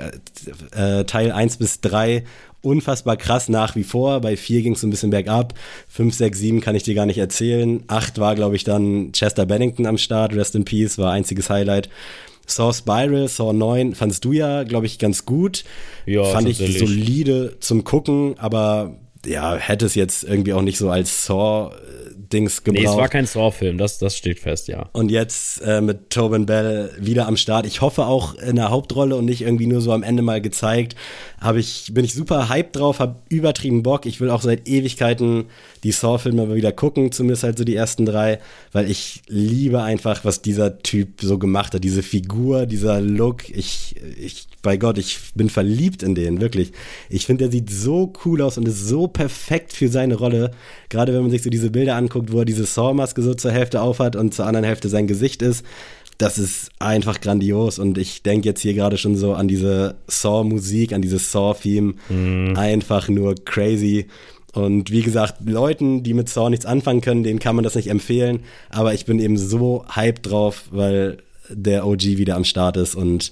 Äh, Teil 1 bis 3 unfassbar krass nach wie vor. Bei 4 ging es ein bisschen bergab. 5, 6, 7 kann ich dir gar nicht erzählen. 8 war, glaube ich, dann Chester Bennington am Start. Rest in Peace war einziges Highlight. Saw Spiral, Saw 9 fandst du ja, glaube ich, ganz gut. Ja, Fand ich solide zum Gucken, aber ja, hätte es jetzt irgendwie auch nicht so als Saw Dings gebraucht. Nee, es war kein Saw-Film, das, das steht fest, ja. Und jetzt äh, mit Tobin Bell wieder am Start. Ich hoffe auch in der Hauptrolle und nicht irgendwie nur so am Ende mal gezeigt. Hab ich, bin ich super hyped drauf, hab übertrieben Bock. Ich will auch seit Ewigkeiten die Saw-Filme mal wieder gucken, zumindest halt so die ersten drei, weil ich liebe einfach, was dieser Typ so gemacht hat. Diese Figur, dieser Look. Ich, ich, bei Gott, ich bin verliebt in den, wirklich. Ich finde, der sieht so cool aus und ist so perfekt für seine Rolle. Gerade wenn man sich so diese Bilder anguckt, wo er diese Saw-Maske so zur Hälfte aufhat und zur anderen Hälfte sein Gesicht ist das ist einfach grandios und ich denke jetzt hier gerade schon so an diese Saw-Musik, an dieses Saw-Theme. Mm. Einfach nur crazy. Und wie gesagt, Leuten, die mit Saw nichts anfangen können, denen kann man das nicht empfehlen. Aber ich bin eben so hyped drauf, weil der OG wieder am Start ist. Und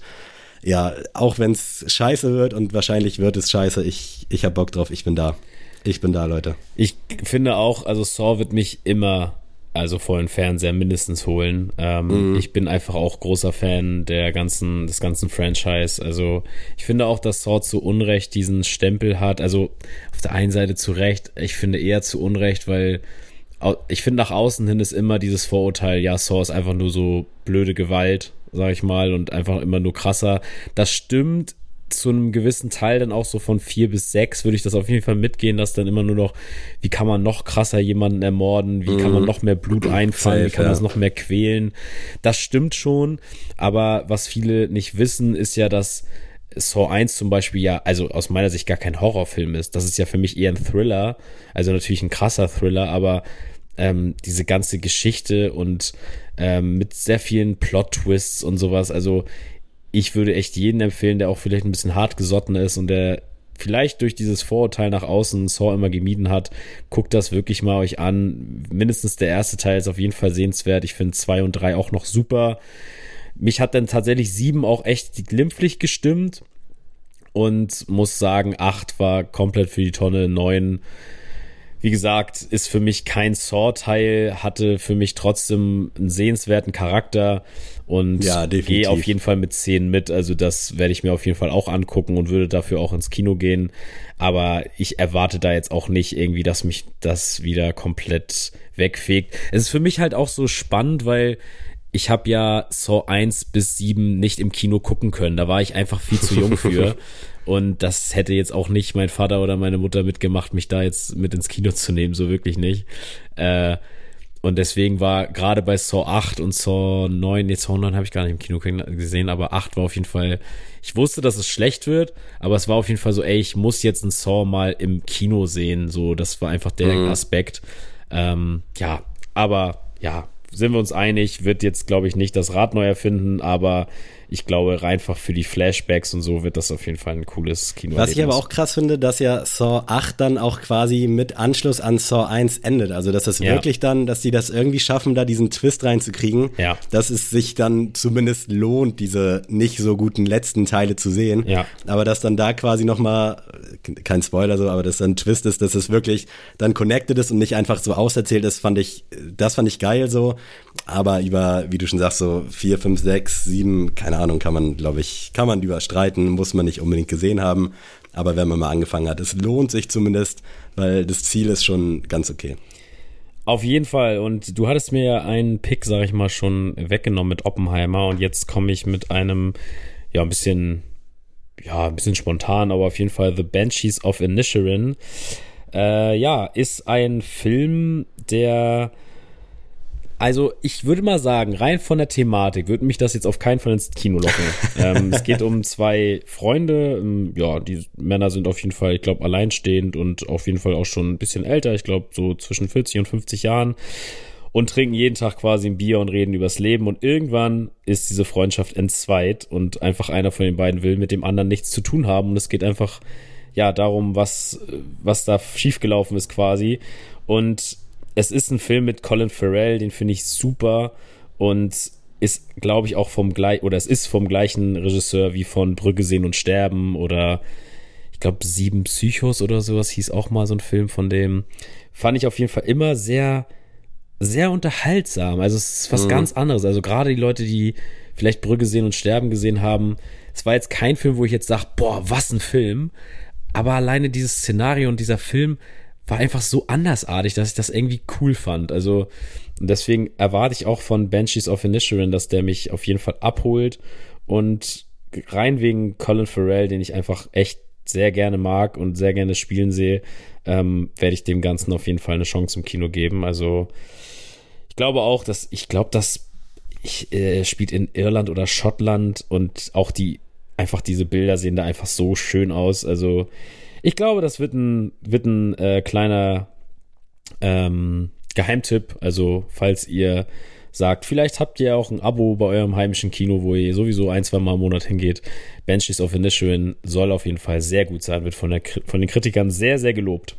ja, auch wenn es scheiße wird und wahrscheinlich wird es scheiße, ich, ich hab Bock drauf, ich bin da. Ich bin da, Leute. Ich finde auch, also Saw wird mich immer also vor den Fernseher mindestens holen. Ähm, mhm. Ich bin einfach auch großer Fan der ganzen, des ganzen Franchise. Also ich finde auch, dass Sword zu Unrecht diesen Stempel hat. Also der einen Seite zu Recht, ich finde eher zu Unrecht, weil ich finde nach außen hin ist immer dieses Vorurteil, ja, Saw ist einfach nur so blöde Gewalt, sag ich mal, und einfach immer nur krasser. Das stimmt zu einem gewissen Teil dann auch so von vier bis sechs würde ich das auf jeden Fall mitgehen, dass dann immer nur noch, wie kann man noch krasser jemanden ermorden, wie mhm. kann man mhm. noch mehr Blut einfallen, wie kann man es noch mehr quälen. Das stimmt schon, aber was viele nicht wissen, ist ja, dass Saw 1 zum Beispiel ja, also aus meiner Sicht gar kein Horrorfilm ist. Das ist ja für mich eher ein Thriller, also natürlich ein krasser Thriller, aber ähm, diese ganze Geschichte und ähm, mit sehr vielen Plot-Twists und sowas, also ich würde echt jeden empfehlen, der auch vielleicht ein bisschen hart gesotten ist und der vielleicht durch dieses Vorurteil nach außen Saw immer gemieden hat, guckt das wirklich mal euch an. Mindestens der erste Teil ist auf jeden Fall sehenswert. Ich finde zwei und drei auch noch super. Mich hat dann tatsächlich sieben auch echt glimpflich gestimmt und muss sagen, acht war komplett für die Tonne, neun wie gesagt, ist für mich kein Saw-Teil, hatte für mich trotzdem einen sehenswerten Charakter und ja, gehe auf jeden Fall mit 10 mit. Also das werde ich mir auf jeden Fall auch angucken und würde dafür auch ins Kino gehen. Aber ich erwarte da jetzt auch nicht irgendwie, dass mich das wieder komplett wegfegt. Es ist für mich halt auch so spannend, weil ich habe ja Saw 1 bis 7 nicht im Kino gucken können. Da war ich einfach viel zu jung für. Und das hätte jetzt auch nicht mein Vater oder meine Mutter mitgemacht, mich da jetzt mit ins Kino zu nehmen, so wirklich nicht. Äh, und deswegen war gerade bei Saw 8 und Saw 9, jetzt Saw 9 habe ich gar nicht im Kino gesehen, aber 8 war auf jeden Fall, ich wusste, dass es schlecht wird, aber es war auf jeden Fall so, ey, ich muss jetzt ein Saw mal im Kino sehen, so, das war einfach der mhm. Aspekt. Ähm, ja, aber ja, sind wir uns einig, wird jetzt, glaube ich, nicht das Rad neu erfinden, aber ich glaube, einfach für die Flashbacks und so wird das auf jeden Fall ein cooles Kino. Was ich aber auch krass finde, dass ja Saw 8 dann auch quasi mit Anschluss an Saw 1 endet. Also, dass es ja. wirklich dann, dass die das irgendwie schaffen, da diesen Twist reinzukriegen, ja. dass es sich dann zumindest lohnt, diese nicht so guten letzten Teile zu sehen. Ja. Aber dass dann da quasi nochmal, kein Spoiler so, aber dass dann ein Twist ist, dass es wirklich dann connected ist und nicht einfach so auserzählt ist, fand ich, das fand ich geil so. Aber über, wie du schon sagst, so vier, fünf, sechs, sieben, keine Ahnung, kann man, glaube ich, kann man überstreiten, muss man nicht unbedingt gesehen haben. Aber wenn man mal angefangen hat, es lohnt sich zumindest, weil das Ziel ist schon ganz okay. Auf jeden Fall. Und du hattest mir ja einen Pick, sag ich mal, schon weggenommen mit Oppenheimer. Und jetzt komme ich mit einem, ja, ein bisschen, ja, ein bisschen spontan, aber auf jeden Fall The Banshees of Inisherin. Äh, ja, ist ein Film, der also ich würde mal sagen, rein von der Thematik würde mich das jetzt auf keinen Fall ins Kino locken. ähm, es geht um zwei Freunde. Ähm, ja, die Männer sind auf jeden Fall, ich glaube, alleinstehend und auf jeden Fall auch schon ein bisschen älter. Ich glaube, so zwischen 40 und 50 Jahren. Und trinken jeden Tag quasi ein Bier und reden übers Leben. Und irgendwann ist diese Freundschaft entzweit und einfach einer von den beiden will mit dem anderen nichts zu tun haben. Und es geht einfach, ja, darum, was, was da schiefgelaufen ist quasi. Und es ist ein Film mit Colin Farrell, den finde ich super und ist, glaube ich, auch vom gleichen, oder es ist vom gleichen Regisseur wie von Brücke sehen und sterben oder ich glaube Sieben Psychos oder sowas hieß auch mal so ein Film von dem. Fand ich auf jeden Fall immer sehr, sehr unterhaltsam. Also es ist was mhm. ganz anderes. Also gerade die Leute, die vielleicht Brücke sehen und sterben gesehen haben, es war jetzt kein Film, wo ich jetzt sage, boah, was ein Film. Aber alleine dieses Szenario und dieser Film war einfach so andersartig, dass ich das irgendwie cool fand. Also deswegen erwarte ich auch von Banshees of Inisherin, dass der mich auf jeden Fall abholt und rein wegen Colin Farrell, den ich einfach echt sehr gerne mag und sehr gerne spielen sehe, ähm, werde ich dem Ganzen auf jeden Fall eine Chance im Kino geben. Also ich glaube auch, dass ich glaube, dass ich äh, spielt in Irland oder Schottland und auch die einfach diese Bilder sehen da einfach so schön aus. Also ich glaube, das wird ein, wird ein äh, kleiner ähm, Geheimtipp. Also, falls ihr sagt, vielleicht habt ihr auch ein Abo bei eurem heimischen Kino, wo ihr sowieso ein, zwei Mal im Monat hingeht. Banshees of Inisherin soll auf jeden Fall sehr gut sein, wird von, der, von den Kritikern sehr, sehr gelobt.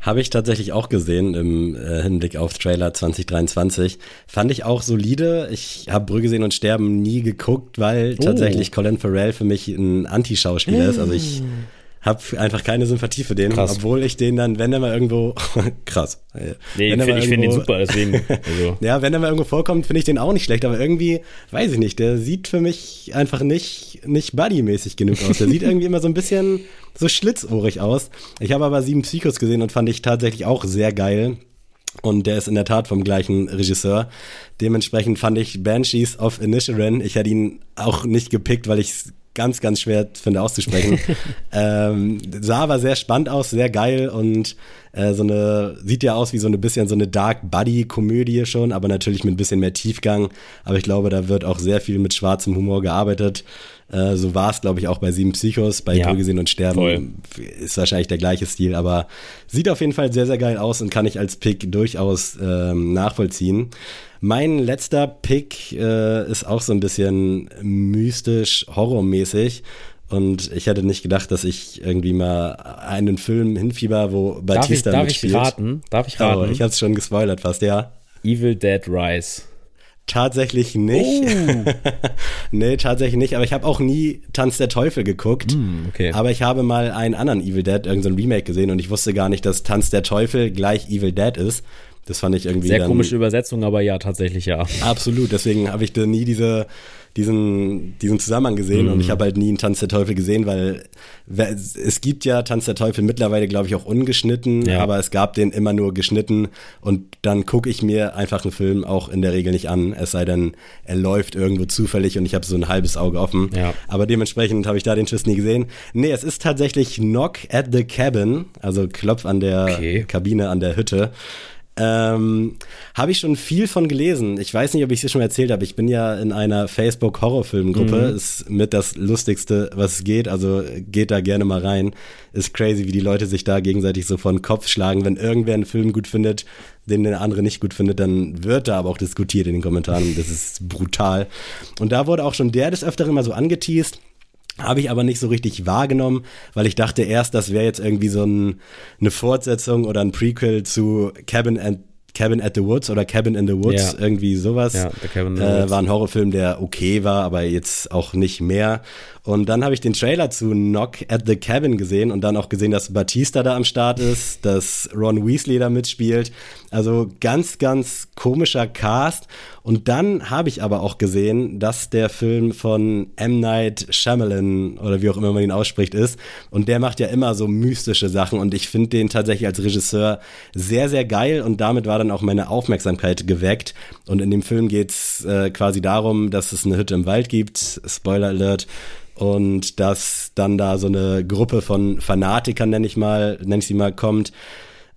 Habe ich tatsächlich auch gesehen im äh, Hinblick auf Trailer 2023. Fand ich auch solide. Ich habe Brügge sehen und sterben nie geguckt, weil oh. tatsächlich Colin Farrell für mich ein Anti-Schauspieler ist. Also ich mm habe einfach keine Sympathie für den, krass. obwohl ich den dann, wenn er mal irgendwo, krass. Nee, wenn ich finde find ihn super, deswegen. Also. ja, wenn er mal irgendwo vorkommt, finde ich den auch nicht schlecht, aber irgendwie, weiß ich nicht, der sieht für mich einfach nicht, nicht buddy-mäßig genug aus. Der sieht irgendwie immer so ein bisschen so schlitzohrig aus. Ich habe aber sieben Psychos gesehen und fand ich tatsächlich auch sehr geil. Und der ist in der Tat vom gleichen Regisseur. Dementsprechend fand ich Banshees of Inisherin, ich hätte ihn auch nicht gepickt, weil ich ganz, ganz schwer finde auszusprechen. ähm, sah aber sehr spannend aus, sehr geil und äh, so eine, sieht ja aus wie so eine bisschen so eine Dark Buddy-Komödie schon, aber natürlich mit ein bisschen mehr Tiefgang. Aber ich glaube, da wird auch sehr viel mit schwarzem Humor gearbeitet. Äh, so war es, glaube ich, auch bei Sieben Psychos, bei ja, Gesehen und Sterben. Voll. Ist wahrscheinlich der gleiche Stil, aber sieht auf jeden Fall sehr, sehr geil aus und kann ich als Pick durchaus ähm, nachvollziehen. Mein letzter Pick äh, ist auch so ein bisschen mystisch, horrormäßig. Und ich hätte nicht gedacht, dass ich irgendwie mal einen Film hinfieber, wo Batista darf ich, darf mitspielt. Darf ich raten? Darf ich raten? Oh, ich hab's schon gespoilert fast, ja. Evil Dead Rise. Tatsächlich nicht. Oh. nee, tatsächlich nicht. Aber ich habe auch nie Tanz der Teufel geguckt. Mm, okay. Aber ich habe mal einen anderen Evil Dead, irgendein Remake gesehen und ich wusste gar nicht, dass Tanz der Teufel gleich Evil Dead ist. Das fand ich irgendwie. Sehr dann, komische Übersetzung, aber ja, tatsächlich ja. Absolut. Deswegen habe ich da nie diese diesen, diesen Zusammenhang gesehen mhm. und ich habe halt nie einen Tanz der Teufel gesehen, weil es gibt ja Tanz der Teufel mittlerweile, glaube ich, auch ungeschnitten, ja. aber es gab den immer nur geschnitten und dann gucke ich mir einfach einen Film auch in der Regel nicht an, es sei denn, er läuft irgendwo zufällig und ich habe so ein halbes Auge offen. Ja. Aber dementsprechend habe ich da den Schiss nie gesehen. Nee, es ist tatsächlich Knock at the Cabin, also Klopf an der okay. Kabine, an der Hütte. Ähm, habe ich schon viel von gelesen. Ich weiß nicht, ob ich es dir schon erzählt habe. Ich bin ja in einer Facebook-Horrorfilmgruppe. Mhm. Ist mit das Lustigste, was es geht. Also geht da gerne mal rein. Ist crazy, wie die Leute sich da gegenseitig so vor den Kopf schlagen. Wenn irgendwer einen Film gut findet, den der andere nicht gut findet, dann wird da aber auch diskutiert in den Kommentaren. Das ist brutal. Und da wurde auch schon der des Öfteren mal so angeteased. Habe ich aber nicht so richtig wahrgenommen, weil ich dachte erst, das wäre jetzt irgendwie so ein, eine Fortsetzung oder ein Prequel zu Cabin and Cabin at the Woods oder Cabin in the Woods, ja. irgendwie sowas. Ja, äh, war ein Horrorfilm, der okay war, aber jetzt auch nicht mehr. Und dann habe ich den Trailer zu Knock at the Cabin gesehen und dann auch gesehen, dass Batista da am Start ist, dass Ron Weasley da mitspielt. Also ganz, ganz komischer Cast. Und dann habe ich aber auch gesehen, dass der Film von M. Night Shyamalan oder wie auch immer man ihn ausspricht ist. Und der macht ja immer so mystische Sachen und ich finde den tatsächlich als Regisseur sehr, sehr geil und damit war dann auch meine Aufmerksamkeit geweckt. Und in dem Film geht's äh, quasi darum, dass es eine Hütte im Wald gibt. Spoiler Alert und dass dann da so eine Gruppe von Fanatikern, nenne ich mal, nenne ich sie mal, kommt,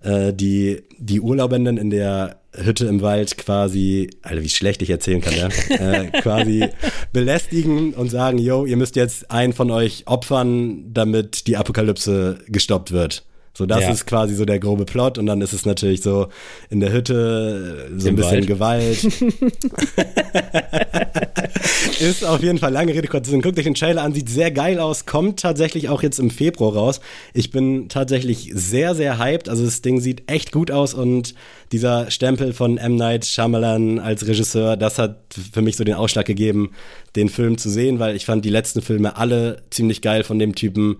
äh, die die Urlaubenden in der Hütte im Wald quasi, Alter, wie schlecht ich erzählen kann, ja, äh, quasi belästigen und sagen, yo, ihr müsst jetzt einen von euch opfern, damit die Apokalypse gestoppt wird. So, das ja. ist quasi so der grobe Plot und dann ist es natürlich so in der Hütte so Im ein bisschen Wald. Gewalt. ist auf jeden Fall lange Rede kurz. Guckt euch den Trailer an, sieht sehr geil aus, kommt tatsächlich auch jetzt im Februar raus. Ich bin tatsächlich sehr, sehr hyped. Also das Ding sieht echt gut aus und dieser Stempel von M. Night Shyamalan als Regisseur, das hat für mich so den Ausschlag gegeben, den Film zu sehen, weil ich fand die letzten Filme alle ziemlich geil von dem Typen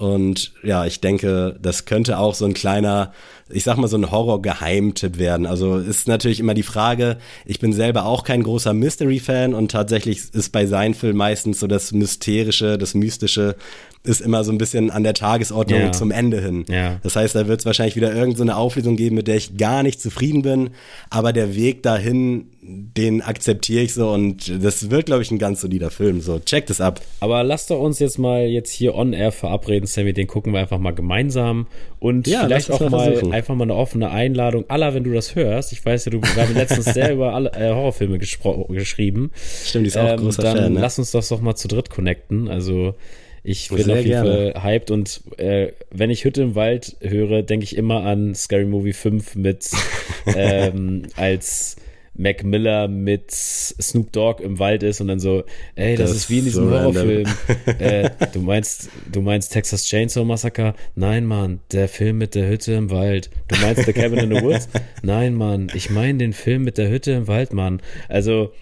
und ja, ich denke, das könnte auch so ein kleiner, ich sag mal, so ein Horror-Geheimtipp werden. Also ist natürlich immer die Frage, ich bin selber auch kein großer Mystery-Fan und tatsächlich ist bei seinen Filmen meistens so das Mysterische, das Mystische ist immer so ein bisschen an der Tagesordnung ja. zum Ende hin. Ja. Das heißt, da wird es wahrscheinlich wieder irgendeine so Auflösung geben, mit der ich gar nicht zufrieden bin, aber der Weg dahin, den akzeptiere ich so und das wird, glaube ich, ein ganz solider Film. So, check das ab. Aber lass doch uns jetzt mal jetzt hier on air verabreden, Sammy, den gucken wir einfach mal gemeinsam und ja, vielleicht auch mal versuchen. einfach mal eine offene Einladung. Alla, wenn du das hörst, ich weiß ja, du wir haben letztens sehr über alle, äh, Horrorfilme geschrieben. Stimmt, die ist auch ähm, großer dann Fan. Ne? Lass uns das doch mal zu dritt connecten. Also ich bin Sehr auf jeden gerne. Fall hyped und äh, wenn ich Hütte im Wald höre, denke ich immer an Scary Movie 5 mit ähm, als Mac Miller mit Snoop Dogg im Wald ist und dann so, ey, das, das ist wie in diesem so Horrorfilm. äh, du meinst, du meinst Texas Chainsaw Massacre? Nein, Mann, der Film mit der Hütte im Wald. Du meinst The Cabin in the Woods? Nein, Mann, ich meine den Film mit der Hütte im Wald, Mann. Also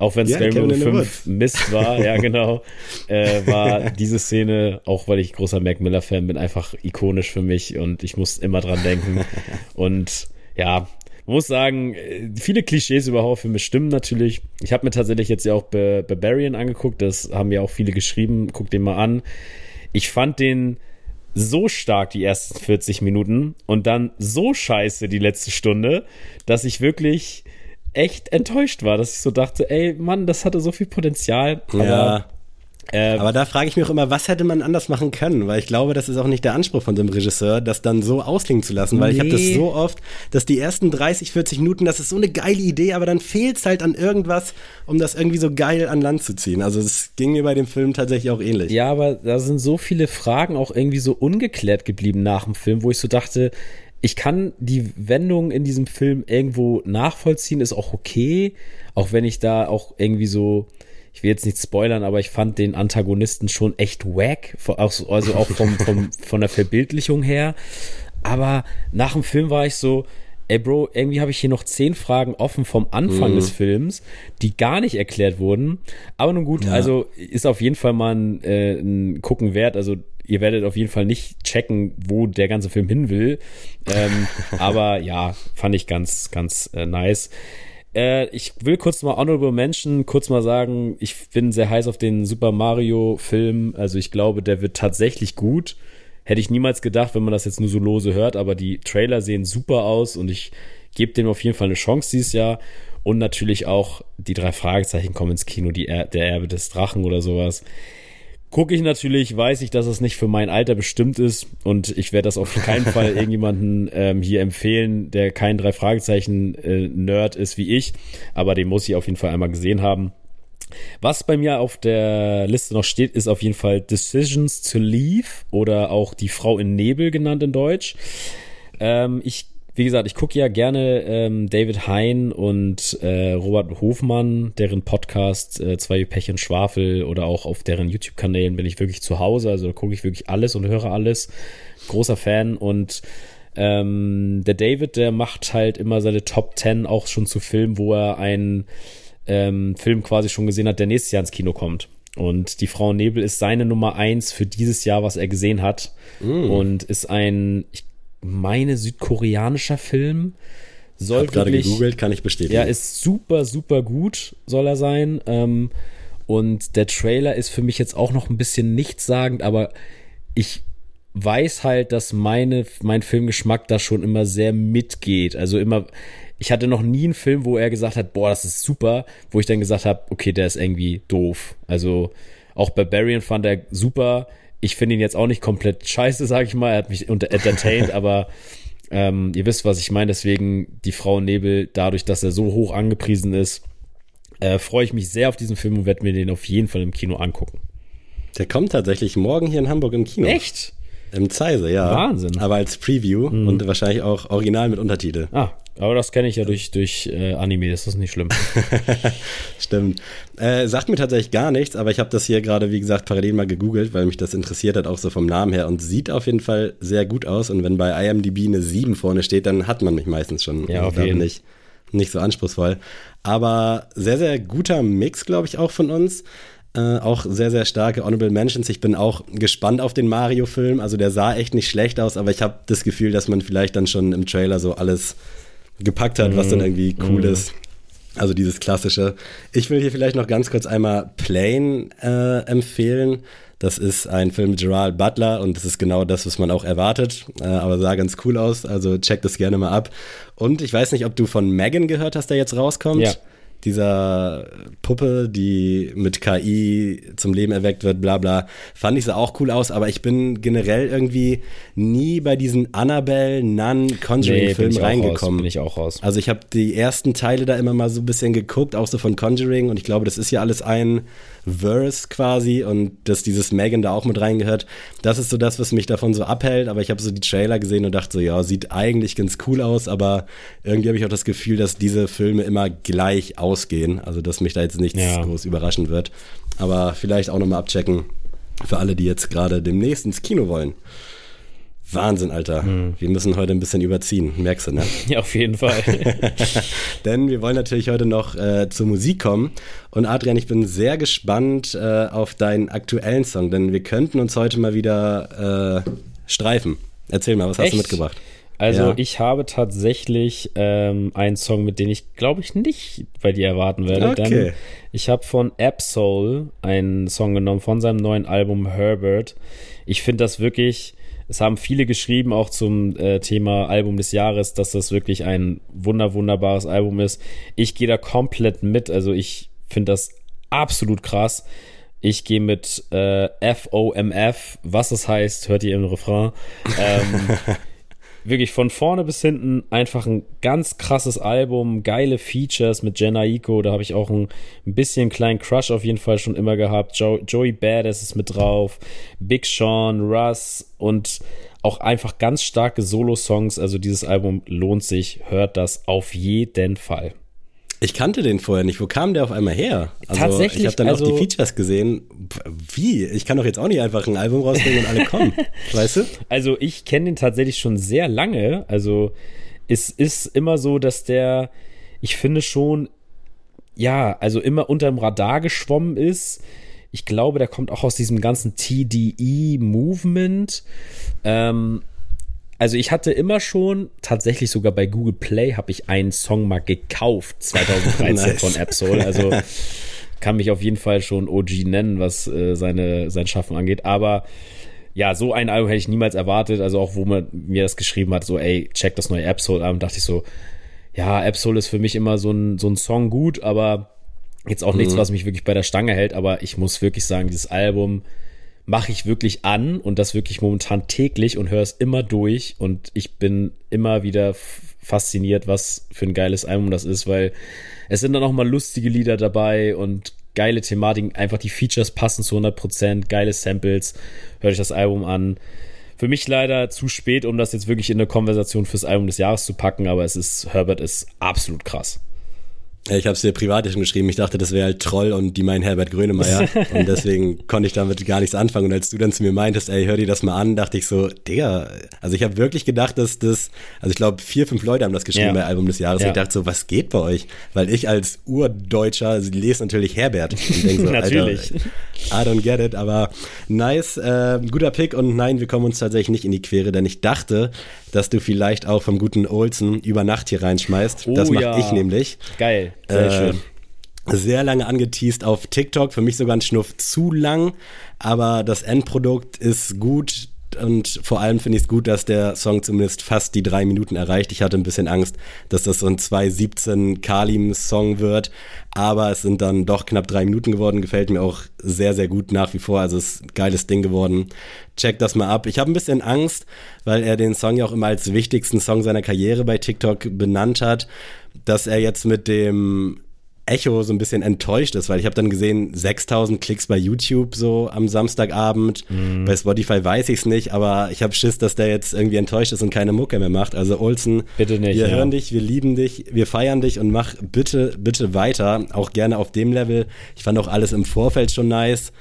auch wenn Scary Movie 5 Mist war, ja genau, äh, war diese Szene, auch weil ich großer Mac Miller-Fan bin, einfach ikonisch für mich und ich muss immer dran denken. und ja, man muss sagen, äh, viele Klischees über Horrorfilme stimmen natürlich. Ich habe mir tatsächlich jetzt ja auch Barbarian angeguckt, das haben ja auch viele geschrieben, guck den mal an. Ich fand den so stark die ersten 40 Minuten und dann so scheiße die letzte Stunde, dass ich wirklich echt enttäuscht war, dass ich so dachte, ey, Mann, das hatte so viel Potenzial. Aber, ja. Äh, aber da frage ich mich auch immer, was hätte man anders machen können? Weil ich glaube, das ist auch nicht der Anspruch von so einem Regisseur, das dann so ausklingen zu lassen. Weil nee. ich habe das so oft, dass die ersten 30, 40 Minuten, das ist so eine geile Idee, aber dann fehlt es halt an irgendwas, um das irgendwie so geil an Land zu ziehen. Also es ging mir bei dem Film tatsächlich auch ähnlich. Ja, aber da sind so viele Fragen auch irgendwie so ungeklärt geblieben nach dem Film, wo ich so dachte, ich kann die Wendung in diesem Film irgendwo nachvollziehen, ist auch okay, auch wenn ich da auch irgendwie so, ich will jetzt nicht spoilern, aber ich fand den Antagonisten schon echt wack, also auch vom, vom, von der Verbildlichung her. Aber nach dem Film war ich so, ey Bro, irgendwie habe ich hier noch zehn Fragen offen vom Anfang mhm. des Films, die gar nicht erklärt wurden. Aber nun gut, ja. also ist auf jeden Fall mal ein, äh, ein Gucken wert. Also ihr werdet auf jeden Fall nicht checken, wo der ganze Film hin will. Ähm, aber ja, fand ich ganz, ganz äh, nice. Äh, ich will kurz mal Honorable Mention, kurz mal sagen, ich bin sehr heiß auf den Super Mario Film. Also ich glaube, der wird tatsächlich gut. Hätte ich niemals gedacht, wenn man das jetzt nur so lose hört, aber die Trailer sehen super aus und ich gebe dem auf jeden Fall eine Chance dieses Jahr. Und natürlich auch die drei Fragezeichen kommen ins Kino, die er der Erbe des Drachen oder sowas gucke ich natürlich, weiß ich, dass es nicht für mein Alter bestimmt ist und ich werde das auf keinen Fall irgendjemanden ähm, hier empfehlen, der kein drei Fragezeichen äh, Nerd ist wie ich, aber den muss ich auf jeden Fall einmal gesehen haben. Was bei mir auf der Liste noch steht, ist auf jeden Fall Decisions to Leave oder auch die Frau in Nebel genannt in Deutsch. Ähm, ich wie gesagt, ich gucke ja gerne ähm, David Hein und äh, Robert Hofmann, deren Podcast äh, Zwei Pech und Schwafel oder auch auf deren YouTube-Kanälen bin ich wirklich zu Hause. Also da gucke ich wirklich alles und höre alles. Großer Fan und ähm, der David, der macht halt immer seine Top 10 auch schon zu Filmen, wo er einen ähm, Film quasi schon gesehen hat, der nächstes Jahr ins Kino kommt. Und die Frau Nebel ist seine Nummer eins für dieses Jahr, was er gesehen hat. Mm. Und ist ein, ich meine, südkoreanischer Film. Soll Hab gerade gegoogelt, kann ich bestätigen. Ja, ist super, super gut, soll er sein. Ähm, und der Trailer ist für mich jetzt auch noch ein bisschen nichtssagend, aber ich weiß halt, dass meine, mein Filmgeschmack da schon immer sehr mitgeht. Also immer, ich hatte noch nie einen Film, wo er gesagt hat, boah, das ist super, wo ich dann gesagt habe, okay, der ist irgendwie doof. Also auch Barbarian fand er super ich finde ihn jetzt auch nicht komplett scheiße, sag ich mal. Er hat mich entertained, aber ähm, ihr wisst, was ich meine. Deswegen die Frau Nebel, dadurch, dass er so hoch angepriesen ist, äh, freue ich mich sehr auf diesen Film und werde mir den auf jeden Fall im Kino angucken. Der kommt tatsächlich morgen hier in Hamburg im Kino. Echt? Im Zeise, ja. Wahnsinn. Aber als Preview mhm. und wahrscheinlich auch original mit Untertitel. Ah, aber das kenne ich ja durch, durch äh, Anime, das ist nicht schlimm. Stimmt. Äh, sagt mir tatsächlich gar nichts, aber ich habe das hier gerade, wie gesagt, parallel mal gegoogelt, weil mich das interessiert hat, auch so vom Namen her und sieht auf jeden Fall sehr gut aus. Und wenn bei IMDb eine 7 vorne steht, dann hat man mich meistens schon. Ja, auf jeden. Nicht, nicht so anspruchsvoll. Aber sehr, sehr guter Mix, glaube ich, auch von uns. Äh, auch sehr, sehr starke Honorable Mentions. Ich bin auch gespannt auf den Mario-Film. Also der sah echt nicht schlecht aus, aber ich habe das Gefühl, dass man vielleicht dann schon im Trailer so alles gepackt hat, was dann mhm. irgendwie cool mm. ist. Also dieses klassische. Ich will hier vielleicht noch ganz kurz einmal Plane äh, empfehlen. Das ist ein Film mit Gerald Butler und das ist genau das, was man auch erwartet. Äh, aber sah ganz cool aus. Also check das gerne mal ab. Und ich weiß nicht, ob du von Megan gehört hast, der jetzt rauskommt. Ja dieser Puppe, die mit KI zum Leben erweckt wird, bla bla, fand ich so auch cool aus, aber ich bin generell irgendwie nie bei diesen Annabelle, Nun, Conjuring-Filmen nee, reingekommen. Bin ich auch raus. Also ich habe die ersten Teile da immer mal so ein bisschen geguckt, auch so von Conjuring und ich glaube, das ist ja alles ein Verse quasi und dass dieses Megan da auch mit reingehört. Das ist so das, was mich davon so abhält, aber ich habe so die Trailer gesehen und dachte so, ja, sieht eigentlich ganz cool aus, aber irgendwie habe ich auch das Gefühl, dass diese Filme immer gleich ausgehen, also dass mich da jetzt nichts ja. groß überraschen wird. Aber vielleicht auch nochmal abchecken für alle, die jetzt gerade demnächst ins Kino wollen. Wahnsinn, Alter. Hm. Wir müssen heute ein bisschen überziehen, merkst du, ne? Ja, auf jeden Fall. Denn wir wollen natürlich heute noch äh, zur Musik kommen. Und Adrian, ich bin sehr gespannt äh, auf deinen aktuellen Song, denn wir könnten uns heute mal wieder äh, streifen. Erzähl mal, was Echt? hast du mitgebracht? Also ja. ich habe tatsächlich ähm, einen Song, mit dem ich glaube ich nicht bei dir erwarten werde. Okay. Denn ich habe von Absol einen Song genommen von seinem neuen Album Herbert. Ich finde das wirklich es haben viele geschrieben, auch zum äh, Thema Album des Jahres, dass das wirklich ein wunder, wunderbares Album ist. Ich gehe da komplett mit. Also ich finde das absolut krass. Ich gehe mit äh, FOMF, was das heißt, hört ihr im Refrain. Ähm, wirklich von vorne bis hinten einfach ein ganz krasses Album, geile Features mit Jenna Iko, da habe ich auch ein, ein bisschen kleinen Crush auf jeden Fall schon immer gehabt. Jo Joey Badass ist mit drauf, Big Sean, Russ und auch einfach ganz starke Solo-Songs. Also dieses Album lohnt sich, hört das auf jeden Fall. Ich kannte den vorher nicht. Wo kam der auf einmal her? Also, Tatsächlich. Ich habe dann also, auch die also Features gesehen. Wie? Ich kann doch jetzt auch nicht einfach ein Album rausbringen und alle kommen. weißt du? Also ich kenne den tatsächlich schon sehr lange. Also es ist immer so, dass der, ich finde schon, ja, also immer unterm Radar geschwommen ist. Ich glaube, der kommt auch aus diesem ganzen TDE-Movement. Ähm, also ich hatte immer schon, tatsächlich sogar bei Google Play habe ich einen Song mal gekauft, 2013 nice. von Absol. Also kann mich auf jeden Fall schon OG nennen, was äh, seine, sein Schaffen angeht. Aber ja, so ein Album hätte ich niemals erwartet. Also auch wo man mir das geschrieben hat, so ey, check das neue Absol-Album, dachte ich so, ja, Absol ist für mich immer so ein, so ein Song gut, aber jetzt auch mhm. nichts, was mich wirklich bei der Stange hält. Aber ich muss wirklich sagen, dieses Album mache ich wirklich an und das wirklich momentan täglich und höre es immer durch und ich bin immer wieder fasziniert, was für ein geiles Album das ist, weil es sind dann auch mal lustige Lieder dabei und geile Thematiken, einfach die Features passen zu 100%, geile Samples, hört euch das Album an. Für mich leider zu spät, um das jetzt wirklich in eine Konversation fürs Album des Jahres zu packen, aber es ist, Herbert ist absolut krass. Ich habe es dir privat schon geschrieben. Ich dachte, das wäre halt Troll und die meinen Herbert Grönemeyer. und deswegen konnte ich damit gar nichts anfangen. Und als du dann zu mir meintest, ey, hör dir das mal an, dachte ich so, Digga, also ich habe wirklich gedacht, dass das, also ich glaube, vier, fünf Leute haben das geschrieben ja. bei Album des Jahres. Ja. Und ich dachte so, was geht bei euch? Weil ich als Urdeutscher also lese natürlich Herbert. Und denk so, natürlich. Alter, I don't get it, aber nice, äh, guter Pick. Und nein, wir kommen uns tatsächlich nicht in die Quere, denn ich dachte, dass du vielleicht auch vom guten Olsen über Nacht hier reinschmeißt. Oh, das mache ja. ich nämlich. Geil, sehr äh, schön. Sehr lange angeteased auf TikTok, für mich sogar ein Schnuff zu lang, aber das Endprodukt ist gut und vor allem finde ich es gut, dass der Song zumindest fast die drei Minuten erreicht. Ich hatte ein bisschen Angst, dass das so ein 2.17 Kalim-Song wird, aber es sind dann doch knapp drei Minuten geworden. Gefällt mir auch sehr, sehr gut nach wie vor. Also es ist ein geiles Ding geworden. Check das mal ab. Ich habe ein bisschen Angst, weil er den Song ja auch immer als wichtigsten Song seiner Karriere bei TikTok benannt hat, dass er jetzt mit dem Echo so ein bisschen enttäuscht ist, weil ich habe dann gesehen, 6000 Klicks bei YouTube so am Samstagabend. Mhm. Bei Spotify weiß ich es nicht, aber ich habe Schiss, dass der jetzt irgendwie enttäuscht ist und keine Mucke mehr macht. Also Olsen, bitte nicht, wir ja. hören dich, wir lieben dich, wir feiern dich und mach bitte, bitte weiter. Auch gerne auf dem Level. Ich fand auch alles im Vorfeld schon nice.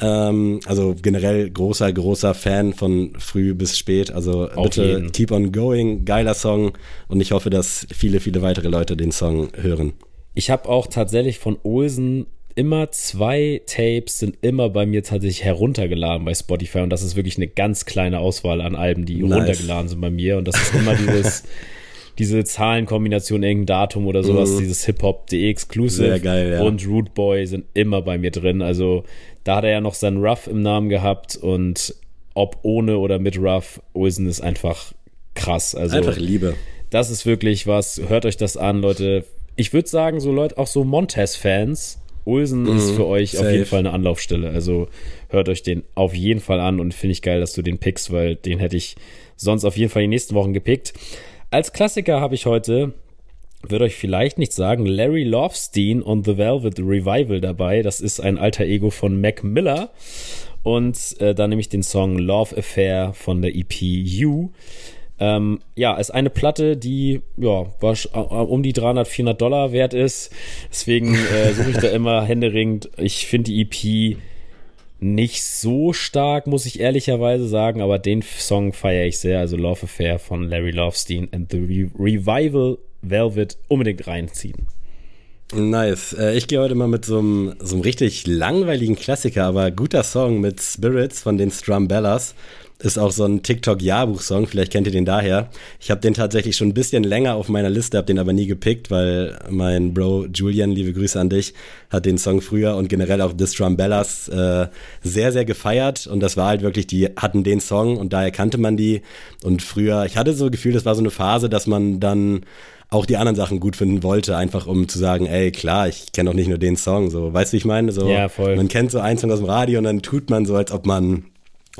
Ähm, also generell großer, großer Fan von früh bis spät. Also auf bitte jeden. keep on going, geiler Song und ich hoffe, dass viele, viele weitere Leute den Song hören. Ich habe auch tatsächlich von Olsen immer zwei Tapes sind immer bei mir tatsächlich heruntergeladen bei Spotify und das ist wirklich eine ganz kleine Auswahl an Alben, die nice. runtergeladen sind bei mir und das ist immer dieses diese Zahlenkombination, irgendein Datum oder sowas, mhm. dieses Hip-Hop.de Exclusive geil, ja. und Root Boy sind immer bei mir drin. Also da hat er ja noch seinen Ruff im Namen gehabt und ob ohne oder mit Ruff, Olsen ist einfach krass. Also einfach Liebe. Das ist wirklich was. Hört euch das an, Leute ich würde sagen, so Leute, auch so Montez-Fans, Ulsen mhm, ist für euch safe. auf jeden Fall eine Anlaufstelle. Also hört euch den auf jeden Fall an und finde ich geil, dass du den pickst, weil den hätte ich sonst auf jeden Fall die nächsten Wochen gepickt. Als Klassiker habe ich heute, würde euch vielleicht nicht sagen, Larry Lovestein und The Velvet Revival dabei. Das ist ein alter Ego von Mac Miller. Und äh, da nehme ich den Song Love Affair von der EP You. Ähm, ja, ist eine Platte, die ja was, äh, um die 300, 400 Dollar wert ist. Deswegen äh, suche ich da immer händeringend. Ich finde die EP nicht so stark, muss ich ehrlicherweise sagen, aber den Song feiere ich sehr. Also Love Affair von Larry Lovestein and the Re Revival Velvet unbedingt reinziehen. Nice. Äh, ich gehe heute mal mit so einem, so einem richtig langweiligen Klassiker, aber guter Song mit Spirits von den Strumbellas ist auch so ein TikTok-Jahrbuch-Song, vielleicht kennt ihr den daher. Ich habe den tatsächlich schon ein bisschen länger auf meiner Liste, habe den aber nie gepickt, weil mein Bro Julian, liebe Grüße an dich, hat den Song früher und generell auch This Bellas äh, sehr, sehr gefeiert und das war halt wirklich, die hatten den Song und daher kannte man die und früher, ich hatte so das Gefühl, das war so eine Phase, dass man dann auch die anderen Sachen gut finden wollte, einfach um zu sagen, ey, klar, ich kenne doch nicht nur den Song, so, weißt du, wie ich meine? So, ja, voll. Man kennt so einen Song aus dem Radio und dann tut man so, als ob man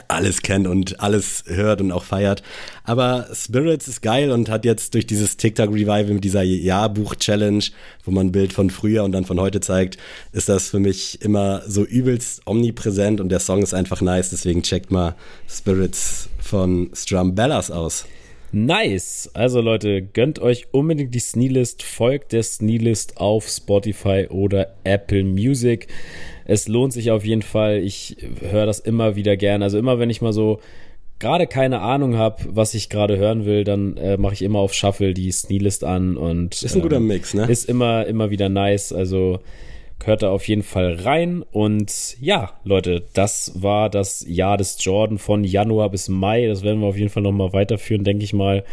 alles kennt und alles hört und auch feiert. Aber Spirits ist geil und hat jetzt durch dieses TikTok-Revival mit dieser Jahrbuch-Challenge, wo man ein Bild von früher und dann von heute zeigt, ist das für mich immer so übelst omnipräsent und der Song ist einfach nice. Deswegen checkt mal Spirits von Strumbellas aus. Nice. Also Leute, gönnt euch unbedingt die Sneelist, folgt der Sneelist auf Spotify oder Apple Music es lohnt sich auf jeden Fall. Ich höre das immer wieder gern. Also immer, wenn ich mal so gerade keine Ahnung habe, was ich gerade hören will, dann äh, mache ich immer auf Shuffle die Sneelist an und ist ein guter ähm, Mix, ne? Ist immer immer wieder nice. Also hört da auf jeden Fall rein und ja, Leute, das war das Jahr des Jordan von Januar bis Mai. Das werden wir auf jeden Fall noch mal weiterführen, denke ich mal.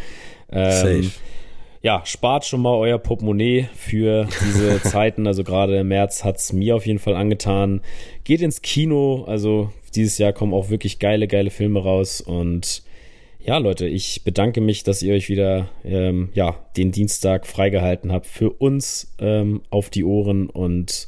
Ähm, Safe ja, spart schon mal euer Portemonnaie für diese Zeiten. Also gerade im März hat es mir auf jeden Fall angetan. Geht ins Kino. Also dieses Jahr kommen auch wirklich geile, geile Filme raus. Und ja, Leute, ich bedanke mich, dass ihr euch wieder ähm, ja, den Dienstag freigehalten habt für uns ähm, auf die Ohren. Und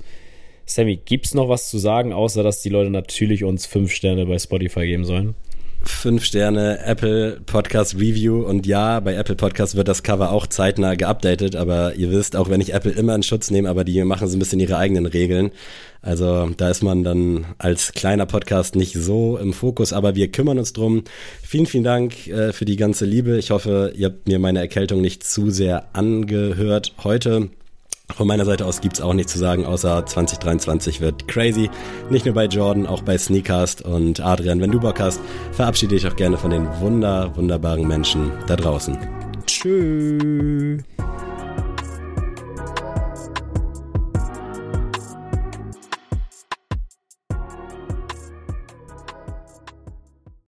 Sammy, gibt's noch was zu sagen, außer dass die Leute natürlich uns fünf Sterne bei Spotify geben sollen? Fünf Sterne Apple Podcast Review und ja, bei Apple Podcast wird das Cover auch zeitnah geupdatet, aber ihr wisst, auch wenn ich Apple immer in Schutz nehme, aber die machen so ein bisschen ihre eigenen Regeln. Also da ist man dann als kleiner Podcast nicht so im Fokus, aber wir kümmern uns drum. Vielen, vielen Dank äh, für die ganze Liebe. Ich hoffe, ihr habt mir meine Erkältung nicht zu sehr angehört heute. Von meiner Seite aus gibt's auch nichts zu sagen, außer 2023 wird crazy. Nicht nur bei Jordan, auch bei Sneakcast und Adrian. Wenn du Bock hast, verabschiede dich auch gerne von den wunder, wunderbaren Menschen da draußen. Tschüss.